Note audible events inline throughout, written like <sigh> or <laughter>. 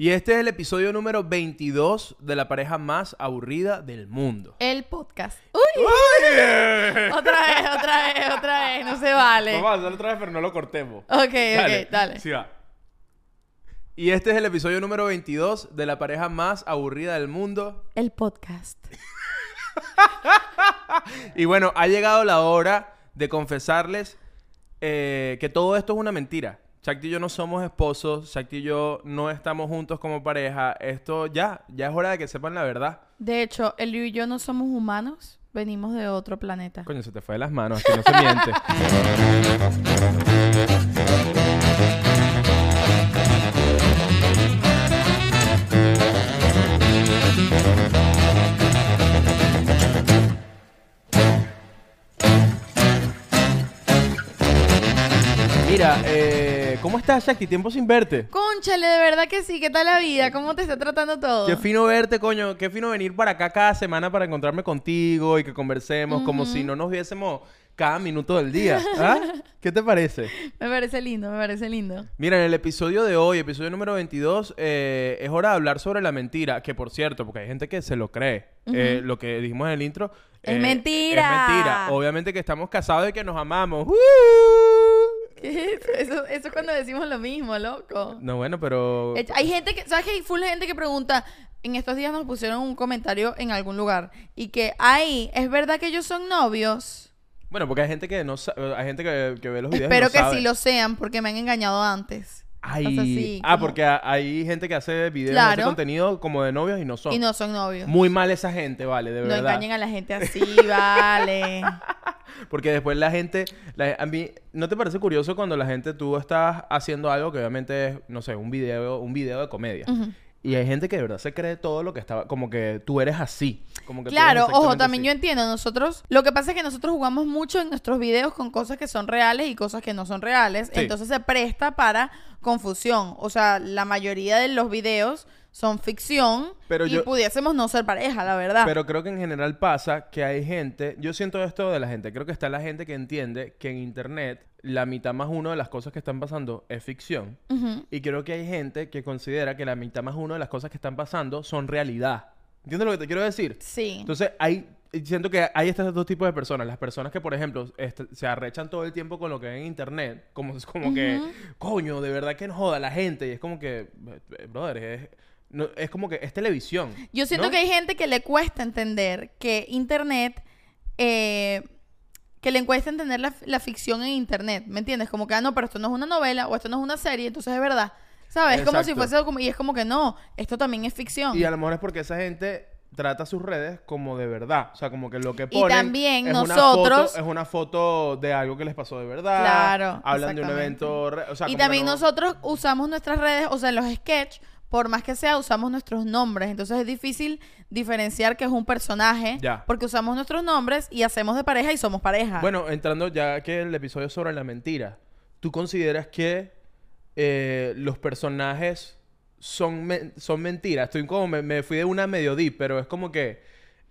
Y este es el episodio número 22 de la pareja más aburrida del mundo. El podcast. ¡Uy! Otra vez, otra vez, otra vez. No se vale. Vamos a hacerlo otra vez, pero no lo cortemos. Ok, ok, dale. Sí va. Y este es el episodio número 22 de la pareja más aburrida del mundo. El podcast. <laughs> Y bueno, ha llegado la hora de confesarles eh, que todo esto es una mentira. Shakti y yo no somos esposos, Shakti y yo no estamos juntos como pareja. Esto ya, ya es hora de que sepan la verdad. De hecho, el y yo no somos humanos, venimos de otro planeta. Coño, se te fue de las manos, aquí no se miente. Mira, eh, ¿cómo estás, Shakti? Tiempo sin verte. Cónchale, de verdad que sí. ¿Qué tal la vida? ¿Cómo te está tratando todo? Qué fino verte, coño. Qué fino venir para acá cada semana para encontrarme contigo y que conversemos como si no nos viésemos cada minuto del día. ¿Ah? <laughs> ¿Qué te parece? Me parece lindo, me parece lindo. Mira, en el episodio de hoy, episodio número 22, eh, es hora de hablar sobre la mentira. Que por cierto, porque hay gente que se lo cree. Eh, lo que dijimos en el intro. Es eh, mentira. Es mentira. Obviamente que estamos casados y que nos amamos. ¡Uh! ¿Qué es eso? Eso es cuando decimos lo mismo, loco. No, bueno, pero. Eh, Hay gente que, ¿sabes que hay full gente que pregunta? En estos días nos pusieron un comentario en algún lugar y que, ay, ¿es verdad que ellos son novios? Bueno, porque hay gente que no sa- Hay gente que, que ve los videos. y Espero no que sabe. sí lo sean porque me han engañado antes. Ay, O sea, sí, ah, como- porque ha- hay gente que hace videos, hace Claro. contenido como de novios y no son. Y no son novios. Muy mal esa gente, vale, de no verdad. engañen a la gente así, vale. <laughs> Porque después la gente, la- a mí, ¿no te parece curioso cuando la gente, tú estás haciendo algo que obviamente es, no sé, un video, un video de comedia? Y hay gente que de verdad se cree todo lo que estaba, como que tú eres así. Como que tú eres Claro, ojo, también yo así. entiendo, nosotros, lo que pasa es que nosotros jugamos mucho en nuestros videos con cosas que son reales y cosas que no son reales, Sí. entonces se presta para confusión, o sea, la mayoría de los videos son ficción Pero y yo- pudiésemos no ser pareja, la verdad. Pero creo que en general pasa que hay gente, yo siento esto de la gente, creo que está la gente que entiende que en internet la mitad más uno de las cosas que están pasando es ficción. Y creo que hay gente que considera que la mitad más uno de las cosas que están pasando son realidad. ¿Entiendes lo que te quiero decir? Sí. Entonces, hay, siento que hay estos dos tipos de personas. Las personas que, por ejemplo, este, se arrechan todo el tiempo con lo que ven en internet. Como, como que, coño, de verdad que no joda la gente. Y es como que, brother, es, no- es como que es televisión. Yo siento ¿no? que hay gente que le cuesta entender que Internet, eh, que le cuesta entender la, la ficción en Internet, ¿me entiendes? Como que, ah, no, pero esto no es una novela o esto no es una serie, entonces es verdad. ¿Sabes? Es como si fuese, como- y es como que no, esto también es ficción. Y a lo mejor es porque esa gente trata sus redes como de verdad. O sea, como que lo que Y ponen también es una nosotros- foto- es una foto de algo que les pasó de verdad. Claro, Hablan de un evento... re- o sea, y también no- nosotros usamos nuestras redes, o sea, los sketch, por más que sea, usamos nuestros nombres. Entonces es difícil diferenciar que es un personaje, Ya. porque usamos nuestros nombres y hacemos de pareja y somos pareja. Bueno, entrando ya que el episodio es sobre la mentira, ¿tú consideras que eh, los personajes son, men- son mentiras? Estoy como, me, me fui de una medio deep, pero es como que...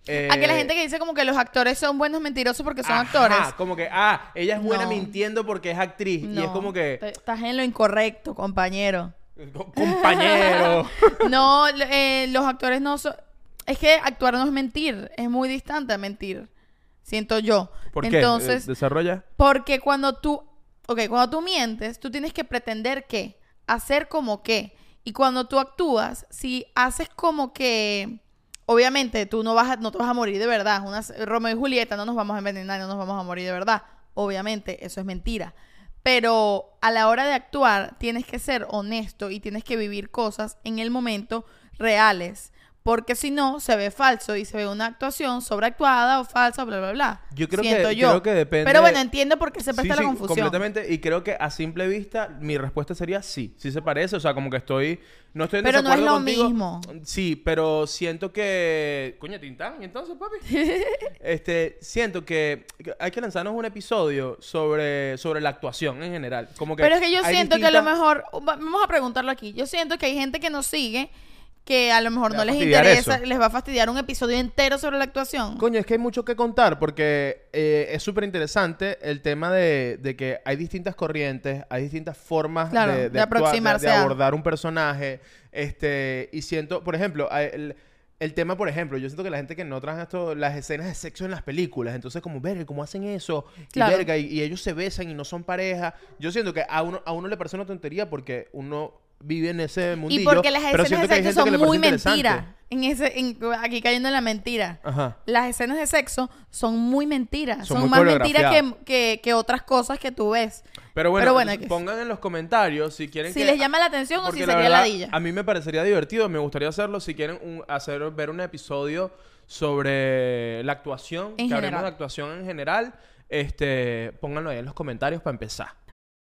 eh, a que la gente que dice como que los actores son buenos mentirosos porque son ajá, actores. como que, ah, ella es buena No. mintiendo porque es actriz. y es como que, Estás en lo incorrecto, compañero. Co- compañero. <laughs> No, eh, los actores no son... Es que actuar no es mentir, es muy distante a mentir. Siento yo. ¿Por? Entonces, ¿Desarrolla? porque cuando tú... Ok, cuando tú mientes, tú tienes que pretender qué. Hacer como qué. Y cuando tú actúas, si haces como que... Obviamente, tú no vas a, no te vas a morir de verdad. Una, Romeo y Julieta, no nos vamos a envenenar, no nos vamos a morir de verdad. Obviamente, eso es mentira. Pero a la hora de actuar, tienes que ser honesto y tienes que vivir cosas en el momento reales. Porque si no, se ve falso y se ve una actuación sobreactuada o falsa, bla, bla, bla. Yo creo que- Siento yo. creo que depende- Pero bueno, entiendo por qué se presta Sí, la sí, confusión. completamente. Y creo que a simple vista, mi respuesta sería sí. Sí se parece. O sea, como que estoy... No estoy en Pero no es desacuerdo lo contigo. mismo. Sí, pero siento que... Coño, Tintán, ¿y entonces, papi? <laughs> este, siento que que hay que lanzarnos un episodio sobre, sobre la actuación en general. Como que Pero es que yo siento que a lo mejor, va- vamos a preguntarlo aquí, yo siento que hay gente que nos sigue que a lo mejor no les interesa, eso. les va a fastidiar un episodio entero sobre la actuación. Coño, es que hay mucho que contar porque eh, es súper interesante el tema de, de que hay distintas corrientes, hay distintas formas Claro, de, de de actuar, de- aproximarse de a- abordar un personaje. Este, y siento, por ejemplo, el, el tema, por ejemplo, yo siento que la gente que no trabaja esto, las escenas de sexo en las películas, entonces como, verga, ¿cómo hacen eso? Claro. Y verga, y, y ellos se besan y no son pareja. Yo siento que a uno, a uno le parece una tontería porque uno vive en ese mundillo. Y porque las escenas de sexo son muy parece interesante. mentira. En ese, en- aquí cayendo en la mentira. Ajá. Las escenas de sexo son muy mentiras. Son Son, muy más mentiras que, que, que otras cosas que tú ves. Pero bueno, Pero bueno, pongan en los comentarios si quieren Si que... les llama la atención o si la sería verdad, ladilla. A mí me parecería divertido, me gustaría hacerlo si quieren un- hacer ver un episodio sobre la actuación, En que hablemos de actuación en general, este, pónganlo ahí en los comentarios para empezar.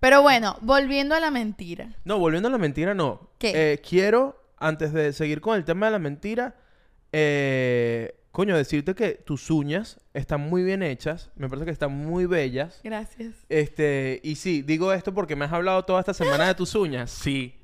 Pero bueno, volviendo a la mentira. No, volviendo a la mentira, no. ¿Qué? Eh, quiero, antes de seguir con el tema de la mentira, eh, coño, decirte que tus uñas están muy bien hechas, me parece que están muy bellas. Gracias. Este, y sí, digo esto porque me has hablado toda esta semana de tus uñas. <laughs> Sí.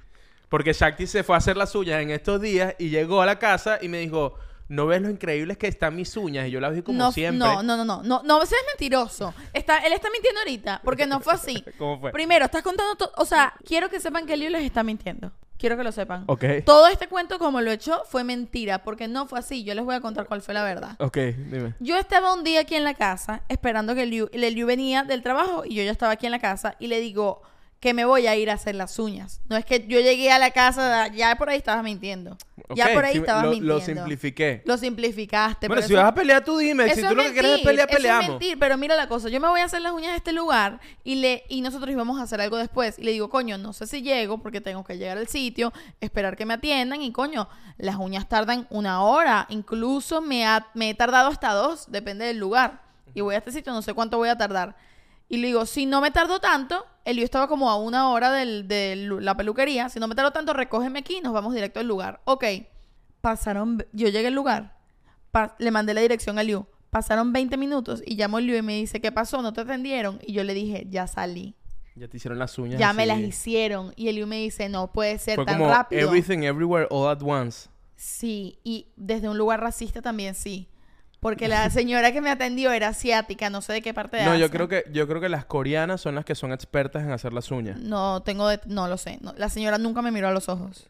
Porque Shakti se fue a hacer las uñas en estos días y llegó a la casa y me dijo, ¿no ves lo increíbles que están mis uñas? Y yo las vi como no, siempre. no, no, no, no, no, no seas mentiroso. Está, él está mintiendo ahorita, porque no fue así. <laughs> ¿Cómo fue? Primero, estás contando todo, o sea, quiero que sepan que Liu les está mintiendo. Quiero que lo sepan. Ok. Todo este cuento como lo he hecho fue mentira, porque no fue así. Yo les voy a contar cuál fue la verdad. Ok, dime. Yo estaba un día aquí en la casa esperando que Liu, el Liu venía del trabajo y yo ya estaba aquí en la casa y le digo que me voy a ir a hacer las uñas. No es que yo llegué a la casa, ya por ahí estabas mintiendo. Ya por ahí sí, estabas lo, mintiendo. Lo simplifiqué. Lo simplificaste. bueno, pero si eso- vas a pelear tú dime. Si tú lo que quieres es pelear, eso peleamos. Es mentir, pero mira la cosa, yo me voy a hacer las uñas a este lugar y le y nosotros íbamos a hacer algo después y le digo, "Coño, no sé si llego porque tengo que llegar al sitio, esperar que me atiendan y coño, las uñas tardan una hora, incluso me ha- me he tardado hasta dos, depende del lugar. Y voy a este sitio, no sé cuánto voy a tardar. Y le digo, si no me tardo tanto, el yo estaba como a una hora del- de la peluquería, si no me tardo tanto, recógeme aquí y nos vamos directo al lugar. Ok, pasaron, yo llegué al lugar, pa- le mandé la dirección a Liu, pasaron 20 minutos y llamó Liu y me dice, ¿qué pasó? ¿No te atendieron? Y yo le dije, ya salí, Ya te hicieron las uñas. ya me las hicieron. Y el Liu me dice, no puede ser Fue tan como rápido. everything, everywhere, all at once. Sí, y desde un lugar racista también sí. Porque la <laughs> señora que me atendió era asiática, no sé de qué parte de No, yo creo que yo creo que las coreanas son las que son expertas en hacer las uñas. No, tengo de- no lo sé. No, la señora nunca me miró a los ojos.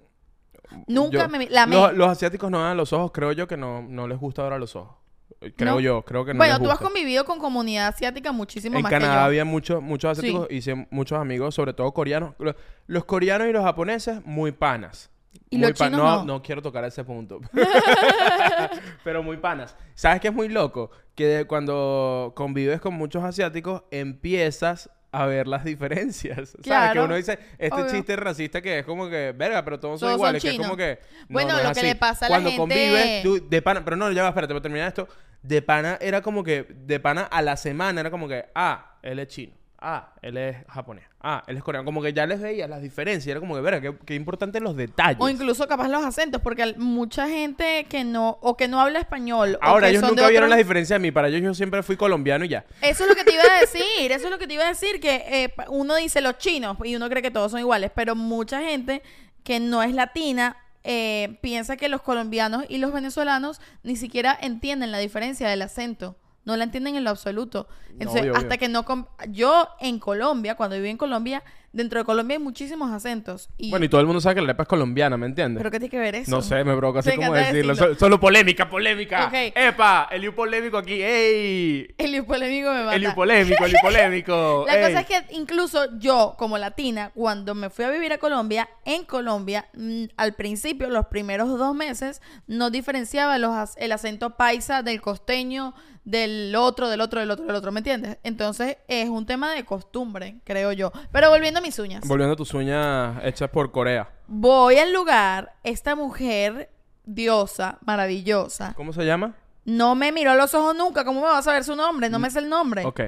Nunca Yo- me mi- la amé. Los, los asiáticos no dan a los ojos, creo yo que no, no les gusta ver a los ojos. Eh, Creo ¿No? yo, creo que no bueno, les tú has gusta. convivido con comunidad asiática muchísimo En más Canadá que yo. había muchos muchos asiáticos, hice muchos amigos, sobre todo coreanos. Lo- Los, coreanos y los japoneses, muy panas. ¿Y Muy los pa- chinos no, no? no quiero tocar ese punto. <laughs> Pero muy panas. ¿Sabes qué es muy loco? Que cuando convives con muchos asiáticos, empiezas a ver las diferencias. <laughs> ¿Sabes? Que uno dice, este Obvio. chiste racista que es como que, verga, pero todos son Todos son iguales. que es chinos. como que. no, Bueno, no lo que le pasa a la Cuando gente- convives, tú, de pana, pero no, ya va, espérate, para terminar esto. De pana era como que, de pana a la semana era como que, ah, él es chino. Ah, él es japonés. Ah, él es coreano. Como que ya les veías las diferencias. Era como que, verga, qué, qué importante los detalles. O incluso capaz los acentos, porque mucha gente que no, o que no habla español. o Ahora, que ellos son de nunca vieron otro- las diferencias de mí. Para ellos yo siempre fui colombiano y ya. Eso es lo que te iba a decir, eso es lo que te iba a decir, que eh, uno dice los chinos y uno cree que todos son iguales, pero mucha gente que no es latina eh, piensa que los colombianos y los venezolanos ni siquiera entienden la diferencia del acento. No la entienden en lo absoluto. Entonces, obvio, hasta obvio. que no... Yo en Colombia, cuando viví en Colombia, dentro de Colombia hay muchísimos acentos. Y... Bueno, y todo el mundo sabe que la arepa es colombiana, ¿me entiendes? ¿Pero qué tiene que ver eso? No sé, me provoca así como decirlo. decirlo. So- Solo polémica, polémica. ¡Epa! El polémico aquí. ¡Ey! El polémico me mata. El polémico, el polémico. <laughs> La ¡Ey! cosa es que incluso yo, como latina, cuando me fui a vivir a Colombia, en Colombia, mm, al principio, los primeros dos meses, no diferenciaba los, el acento paisa del costeño, del otro, del otro, del otro, del otro, ¿me entiendes? Entonces es un tema de costumbre, creo yo. Pero volviendo a mis uñas. Volviendo a tus uñas hechas por Corea. Voy al lugar, esta mujer diosa, maravillosa. ¿Cómo se llama? No me miró a los ojos nunca. ¿Cómo me vas a ver su nombre? No me sé el nombre. Ok.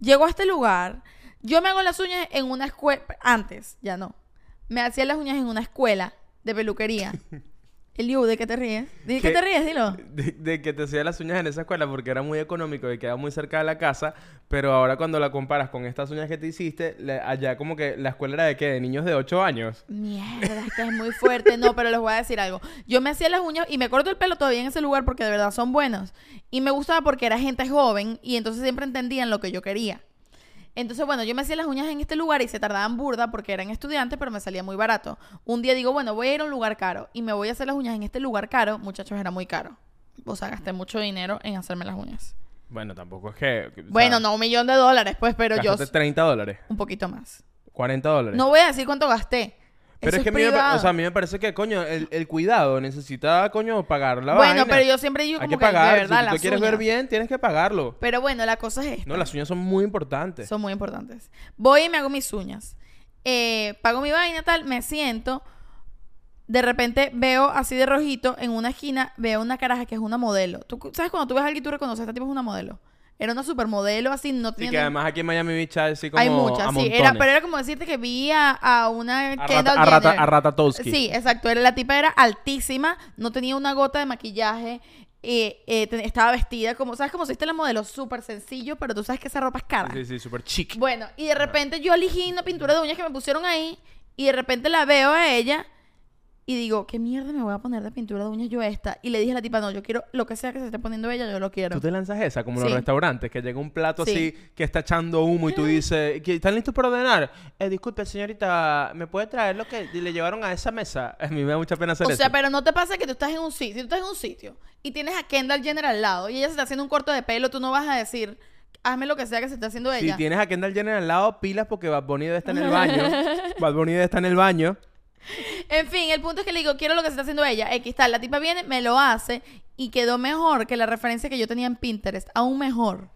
Llego a este lugar. Yo me hago las uñas en una escuela. Antes, ya no. Me hacía las uñas en una escuela de peluquería. <laughs> Eliu, ¿de qué te ríes? ¿De qué, te ríes? Dilo. <laughs> De, de que te hacía las uñas en esa escuela porque era muy económico y quedaba muy cerca de la casa, pero ahora cuando la comparas con estas uñas que te hiciste, le- allá como que la escuela era de qué, de niños de 8 años. Mierda, es que es muy fuerte. No, pero les voy a decir algo. Yo me hacía las uñas y me corto el pelo todavía en ese lugar porque de verdad son buenos. Y me gustaba porque era gente joven y entonces siempre entendían lo que yo quería. Entonces, bueno, yo me hacía las uñas en este lugar y se tardaban burda porque eran estudiantes, pero me salía muy barato. Un día digo, bueno, voy a ir a un lugar caro y me voy a hacer las uñas en este lugar caro. Muchachos, era muy caro. O sea, gasté mucho dinero en hacerme las uñas. Bueno, tampoco es que... Bueno, sea, no un millón de dólares, pues, pero yo gastaste 30 dólares, un poquito más. 40 dólares. No voy a decir cuánto gasté. Pero Eso es que a mí, me, o sea, a mí me parece que, coño, el, el cuidado necesita, coño, pagar la Bueno, vaina. pero yo siempre digo Hay como que pagar. de verdad, si tú las te quieres ver bien, tienes que pagarlo. Pero bueno, la cosa es esta. No, las uñas son muy importantes. Son muy importantes. Voy y me hago mis uñas. Eh, pago mi vaina, tal, me siento. De repente veo así de rojito en una esquina, veo una caraja que es una modelo. ¿Tú sabes cuando tú ves a alguien y tú reconoces esta tipo es una modelo? Era una supermodelo así, no Y tenía. que además aquí en Miami Beach hay así como hay muchas, a sí. Era, pero era como decirte que vi a, a una A Kendall Rata- a Rata- a Ratatowski. Sí, exacto. Era, la tipa era altísima, no tenía una gota de maquillaje. eh, eh, te- estaba vestida como, ¿sabes? Como si viste la modelo súper sencillo, pero tú sabes que esa ropa es cara. Sí, sí, súper chic. Bueno, y de repente yo elegí una pintura de uñas que me pusieron ahí y de repente la veo a ella y digo, ¿qué mierda me voy a poner de pintura de uñas yo esta? Y le dije a la tipa, no, yo quiero lo que sea que se esté poniendo ella, yo lo quiero. Tú te lanzas esa, como en los restaurantes, que llega un plato Sí. así que está echando humo y tú dices, ¿que ¿están listos para ordenar? Eh, disculpe, señorita, ¿me puede traer lo que le llevaron a esa mesa? A mí me da mucha pena hacer O eso. sea, pero no te pasa que tú estás en un sitio, tú estás en un sitio y tienes a Kendall Jenner al lado y ella se está haciendo un corte de pelo, tú no vas a decir, hazme lo que sea que se esté haciendo Si ella. tienes a Kendall Jenner al lado, pilas porque Bad Bunny debe estar en el baño. <laughs> Bad Bunny debe estar en el baño. En fin, el punto es que le digo, quiero lo que se está haciendo ella. X tal, la tipa viene, me lo hace y quedó mejor que la referencia que yo tenía en Pinterest, aún mejor.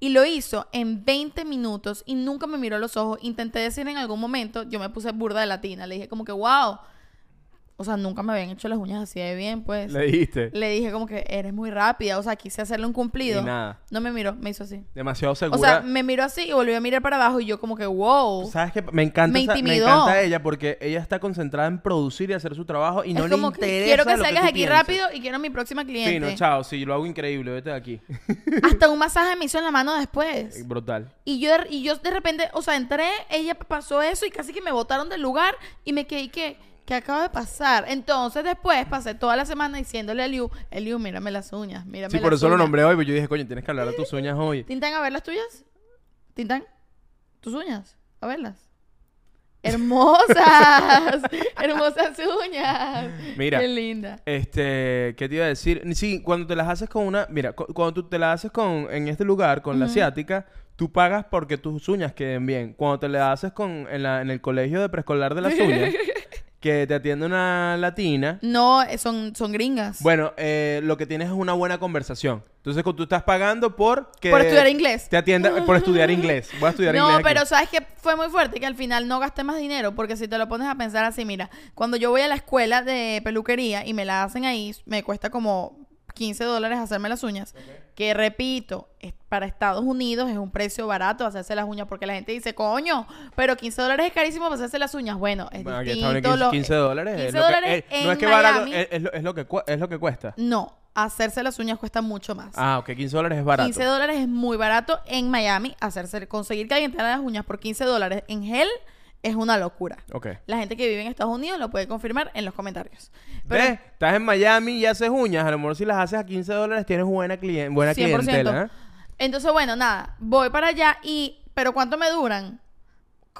Y lo hizo en 20 minutos y nunca me miró los ojos. Intenté decir en algún momento, yo me puse burda de latina. Le dije como que, wow. O sea, nunca me habían hecho las uñas así de bien, pues. Le dijiste. Le dije como que eres muy rápida. O sea, quise hacerle un cumplido. Y nada. No me miró, me hizo así. Demasiado O segura. sea, me miró así y volvió a mirar para abajo y yo como que, wow. ¿Sabes qué? Me encanta, Me esa- me encanta ella porque ella está concentrada en producir y hacer su trabajo y no le que interesa quiero que lo salgas tú aquí pienses. rápido y quiero a mi próxima cliente. Sí, no, chao. Sí, lo hago increíble. Vete de aquí. <laughs> Hasta un masaje me hizo en la mano después. Brutal. Y yo, y yo de repente, o sea, entré, ella pasó eso y casi que me botaron del lugar y me quedé que, ¿qué acaba de pasar? Entonces después pasé toda la semana diciéndole a Liu, Eliu, mírame las uñas, mírame Sí, las por eso lo uñas". nombré hoy, pero yo dije, coño, tienes que hablar de tus uñas hoy. Tintán, a ver las tuyas. Tintán, tus uñas, a verlas. Hermosas, <laughs> hermosas uñas. Mira. Qué linda. Este, ¿qué te iba a decir? Sí, cuando te las haces con una, mira, cu- cuando tú te las haces con, en este lugar, con la asiática, tú pagas porque tus uñas queden bien. Cuando te las haces con, en, la, en el colegio de preescolar de las uñas, <laughs> que te atiende una latina, No, eh, son, son gringas. bueno, eh, lo que tienes es una buena conversación. Entonces, tú estás pagando por que Por estudiar inglés. Te atienda por estudiar inglés. Voy a estudiar No, inglés. aquí. pero sabes que fue muy fuerte que al final no gasté más dinero porque si te lo pones a pensar así, mira, cuando yo voy a la escuela de peluquería y me la hacen ahí, me cuesta como 15 dólares hacerme las uñas, que repito, es- para Estados Unidos es un precio barato hacerse las uñas porque la gente dice, coño, pero 15 dólares es carísimo para hacerse las uñas. Bueno, es Bueno, distinto. estaban 15, lo- 15 dólares. es 15 lo que- no es que barato, Miami. es, es lo, es lo que, es lo que cuesta. No, hacerse las uñas cuesta mucho más. Ah, ok, 15 dólares es barato. 15 dólares es muy barato en Miami. Hacerse, conseguir que alguien te haga las uñas por 15 dólares en gel es una locura. Ok. La gente que vive en Estados Unidos lo puede confirmar en los comentarios. Pero ¿Ves? Estás en Miami y haces uñas. A lo mejor si las haces a 15 dólares tienes buena, clien buena 100%. clientela. ¿eh? Entonces, bueno, nada, voy para allá y... ¿Pero cuánto me duran?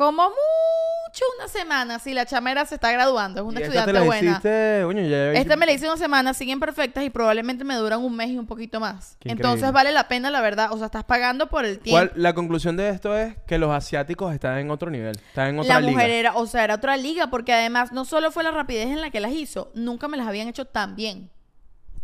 Como mucho una semana si la chamera se está graduando. Es una Y estudiante te las buena. hiciste, coño, ya- Esta me la hice una semana, siguen perfectas y probablemente me duran un mes y un poquito más. Entonces increíble. vale la pena, la verdad. O sea, estás pagando por el tiempo. ¿Cuál- la conclusión de esto es que los asiáticos están en otro nivel. Están en otra la liga. mujer era, o sea, era otra liga, porque además no solo fue la rapidez en la que las hizo, nunca me las habían hecho tan bien.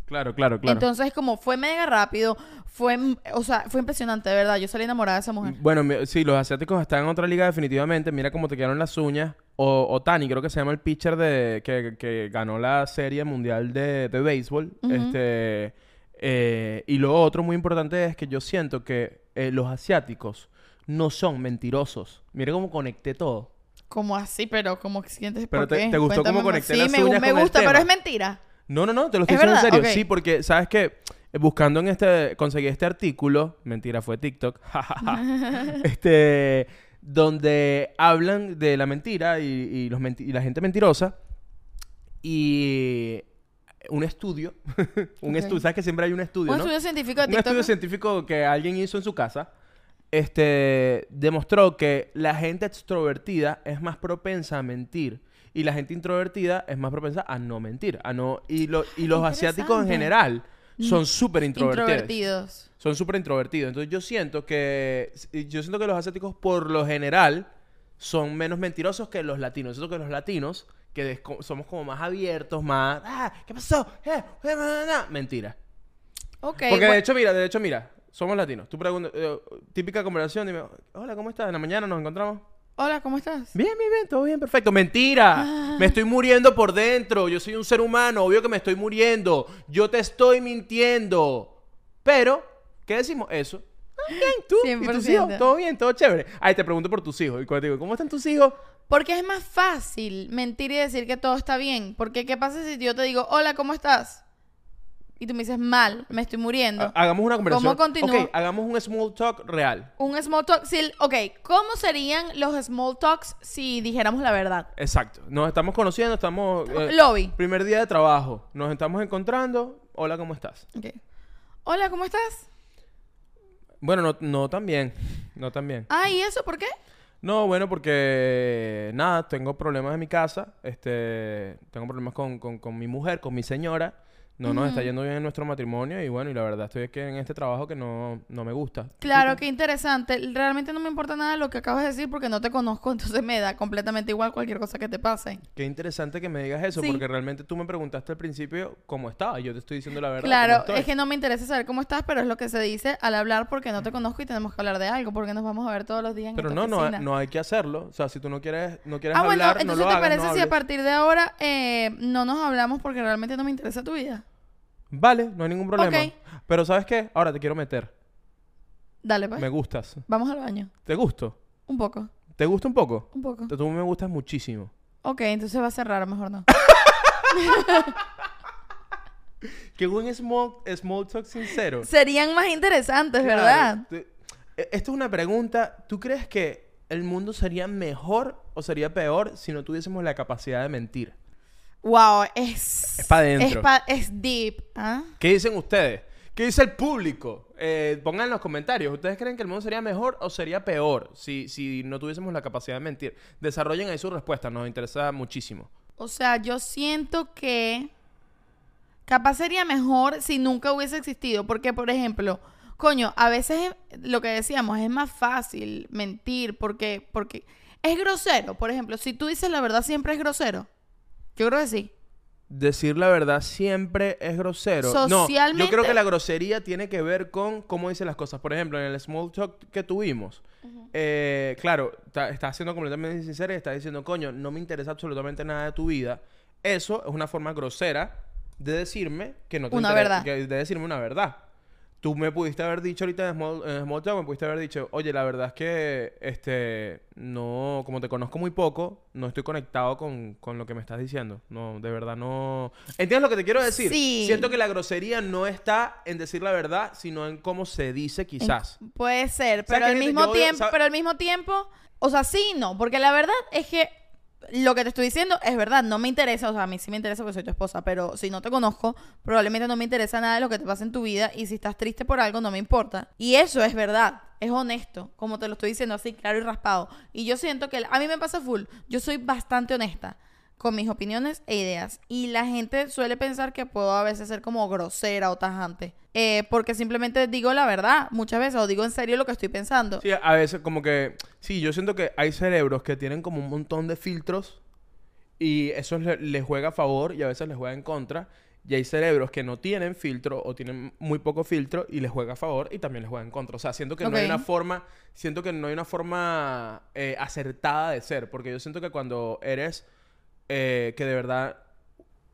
Claro, claro, claro. Entonces, como fue mega rápido, fue, mm, o sea, fue impresionante, de verdad. Yo salí enamorada de esa mujer. Bueno, sí, los asiáticos están en otra liga definitivamente. Mira cómo te quedaron las uñas. O, Otani, creo que se llama el pitcher de que, que ganó la serie mundial de, de béisbol. Este. eh, y lo otro muy importante es que yo siento que eh, los asiáticos no son mentirosos. Mira cómo conecté todo. Como así, pero como que sientes Pero por te- qué? te gustó cómo Cuéntame conecté Sí, las me, uñas me con el gusta, pero es mentira. No, no, no, te lo estoy ¿Es diciendo en verdad? serio. Sí, porque, ¿sabes qué? Eh, Buscando en este... Conseguí este artículo. Mentira, fue TikTok. <laughs> <laughs> este... Donde hablan de la mentira y, y los menti- y la gente mentirosa. Y... Un estudio. <laughs> un estudio. ¿Sabes que siempre hay un estudio, Un no? estudio científico de Un TikTok. estudio científico que alguien hizo en su casa este, demostró que la gente extrovertida es más propensa a mentir y la gente introvertida es más propensa a no mentir. A no, y, lo- y los asiáticos en general son súper introvertidos. Introvertidos. Son súper introvertidos. Entonces yo siento que yo siento que los asiáticos por lo general son menos mentirosos que los latinos. Siento que los latinos que somos como más abiertos, más ah, ¿qué pasó? Eh, eh, na, na, na". Mentira. Porque de hecho, mira, de hecho, mira, somos latinos. Tú preguntas, eh, típica conversación, dime, hola, ¿cómo estás? En la mañana nos encontramos. Hola, ¿cómo estás? Bien, bien, bien, todo bien, perfecto. Mentira. Ah. Me estoy muriendo por dentro. Yo soy un ser humano, obvio que me estoy muriendo. Yo te estoy mintiendo. Pero, ¿qué decimos? Eso. Ah, bien, tú y tus 100%. hijos, todo bien, todo chévere. Ay, te pregunto por tus hijos. Y cuando te digo, ¿cómo están tus hijos? Porque es más fácil mentir y decir que todo está bien. Porque, ¿qué pasa si yo te digo, hola, ¿cómo estás? Y tú me dices, mal, me estoy muriendo. Ha- Hagamos una conversación. ¿Cómo continúo? Ok, hagamos un small talk real. Un small talk. El- ok, ¿cómo serían los small talks si dijéramos la verdad? Exacto. Nos estamos conociendo, estamos... eh, Lobby. Primer día de trabajo. Nos estamos encontrando. Hola, ¿cómo estás? Ok. Hola, ¿cómo estás? Bueno, no, no tan bien. No tan bien. Ah, ¿y eso por qué? No, bueno, porque nada, tengo problemas en mi casa. Este, tengo problemas con, con, con mi mujer, con mi señora. No nos está yendo bien en nuestro matrimonio y bueno, y la verdad estoy aquí en este trabajo que no, no me gusta. Claro, qué interesante. Realmente no me importa nada lo que acabas de decir porque no te conozco, <laughs> entonces me da completamente igual cualquier cosa que te pase. Qué interesante que me digas eso, Sí. porque realmente tú me preguntaste al principio cómo estaba y yo te estoy diciendo la verdad. Claro, es que no me interesa saber cómo estás, pero es lo que se dice al hablar porque no te conozco y tenemos que hablar de algo, porque nos vamos a ver todos los días en Pero esta no, no, oficina. no hay que hacerlo. O sea, si tú no quieres, no quieres Ah, bueno, hablar, no entonces lo ¿te hagas, parece no si a partir de ahora eh, no nos hablamos porque realmente no me interesa tu vida? Vale, no hay ningún problema. Ok. Pero ¿sabes qué? Ahora te quiero meter. Dale, pues. Me gustas. Vamos al baño. ¿Te gusto? Un poco, ¿Te gusta un poco? un poco. Tú me gustas muchísimo. Ok, entonces va a ser raro, mejor no. <laughs> Qué buen small, small talk sincero. Serían más interesantes, Claro. ¿verdad? Te- e- Esto es una pregunta. ¿Tú crees que el mundo sería mejor o sería peor si no tuviésemos la capacidad de mentir? Wow, es... Es pa' dentro. Es, pa- es deep. ¿ah? ¿Qué dicen ustedes? ¿Qué dice el público? Eh, pongan en los comentarios. ¿Ustedes creen que el mundo sería mejor o sería peor si, si no tuviésemos la capacidad de mentir? Desarrollen ahí su respuesta. Nos interesa muchísimo. O sea, yo siento que capaz sería mejor si nunca hubiese existido. Porque, por ejemplo, coño, a veces es- lo que decíamos es más fácil mentir porque, porque es grosero. Por ejemplo, si tú dices la verdad siempre es grosero. Yo creo que sí. Decir la verdad siempre es grosero. No, yo Socialmente- creo que la grosería tiene que ver con cómo dicen las cosas. Por ejemplo, en el small talk que tuvimos, eh, claro, ta- estás siendo completamente sincera y estás diciendo, coño, no me interesa absolutamente nada de tu vida. Eso es una forma grosera de decirme que no te Una interesa- verdad. que- de decirme una verdad. Tú me pudiste haber dicho ahorita en small, en small talk, me pudiste haber dicho, oye, la verdad es que, este, no, como te conozco muy poco, no estoy conectado con, con lo que me estás diciendo. No, de verdad no... ¿Entiendes lo que te quiero decir? Sí. Siento que la grosería no está en decir la verdad, sino en cómo se dice quizás. Puede ser, pero al mismo tiempo, pero al mismo tiempo, o sea, sí, no, porque la verdad es que lo que te estoy diciendo es verdad, no me interesa, o sea, a mí sí me interesa porque soy tu esposa, pero si no te conozco, probablemente no me interesa nada de lo que te pasa en tu vida y si estás triste por algo no me importa. Y eso es verdad, es honesto, como te lo estoy diciendo así, claro y raspado. Y yo siento que a mí me pasa full, yo soy bastante honesta con mis opiniones e ideas. Y la gente suele pensar que puedo a veces ser como grosera o tajante. eh, porque simplemente digo la verdad muchas veces o digo en serio lo que estoy pensando. Sí, a veces como que... Sí, yo siento que hay cerebros que tienen como un montón de filtros y eso le- les juega a favor y a veces les juega en contra. Y hay cerebros que no tienen filtro o tienen muy poco filtro y les juega a favor y también les juega en contra. O sea, siento que no hay una forma, siento que no hay una forma eh, acertada de ser, porque yo siento que cuando eres eh, que de verdad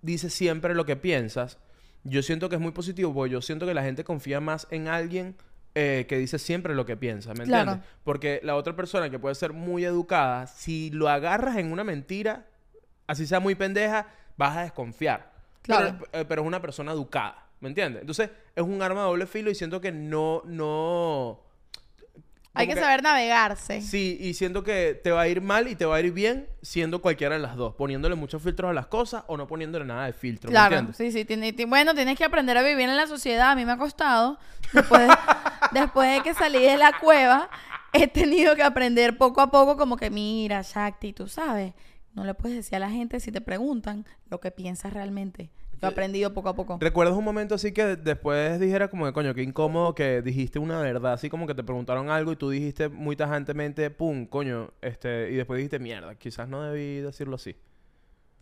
dices siempre lo que piensas, yo siento que es muy positivo, porque yo siento que la gente confía más en alguien eh, que dice siempre lo que piensa, ¿me Claro. entiendes? Porque la otra persona que puede ser muy educada, si lo agarras en una mentira, así sea muy pendeja, vas a desconfiar. Claro. Pero, eh, pero es una persona educada, ¿me entiendes? Entonces, es un arma de doble filo y siento que no, no... Hay que saber navegarse. Sí, y siento que te va a ir mal y te va a ir bien siendo cualquiera de las dos, poniéndole muchos filtros a las cosas o no poniéndole nada de filtro, ¿me Claro, entiendes? sí, sí. tiene- bueno, tienes que aprender a vivir en la sociedad. A mí me ha costado. Después de, <laughs> después de que salí de la cueva, he tenido que aprender poco a poco como que, mira, Shakti, tú sabes, no le puedes decir a la gente si te preguntan lo que piensas realmente. Yo he aprendido poco a poco. ¿Recuerdas un momento así que después dijera como que, coño, qué incómodo que dijiste una verdad, así como que te preguntaron algo y tú dijiste muy tajantemente, pum, coño, este, y después dijiste, mierda, quizás no debí decirlo así.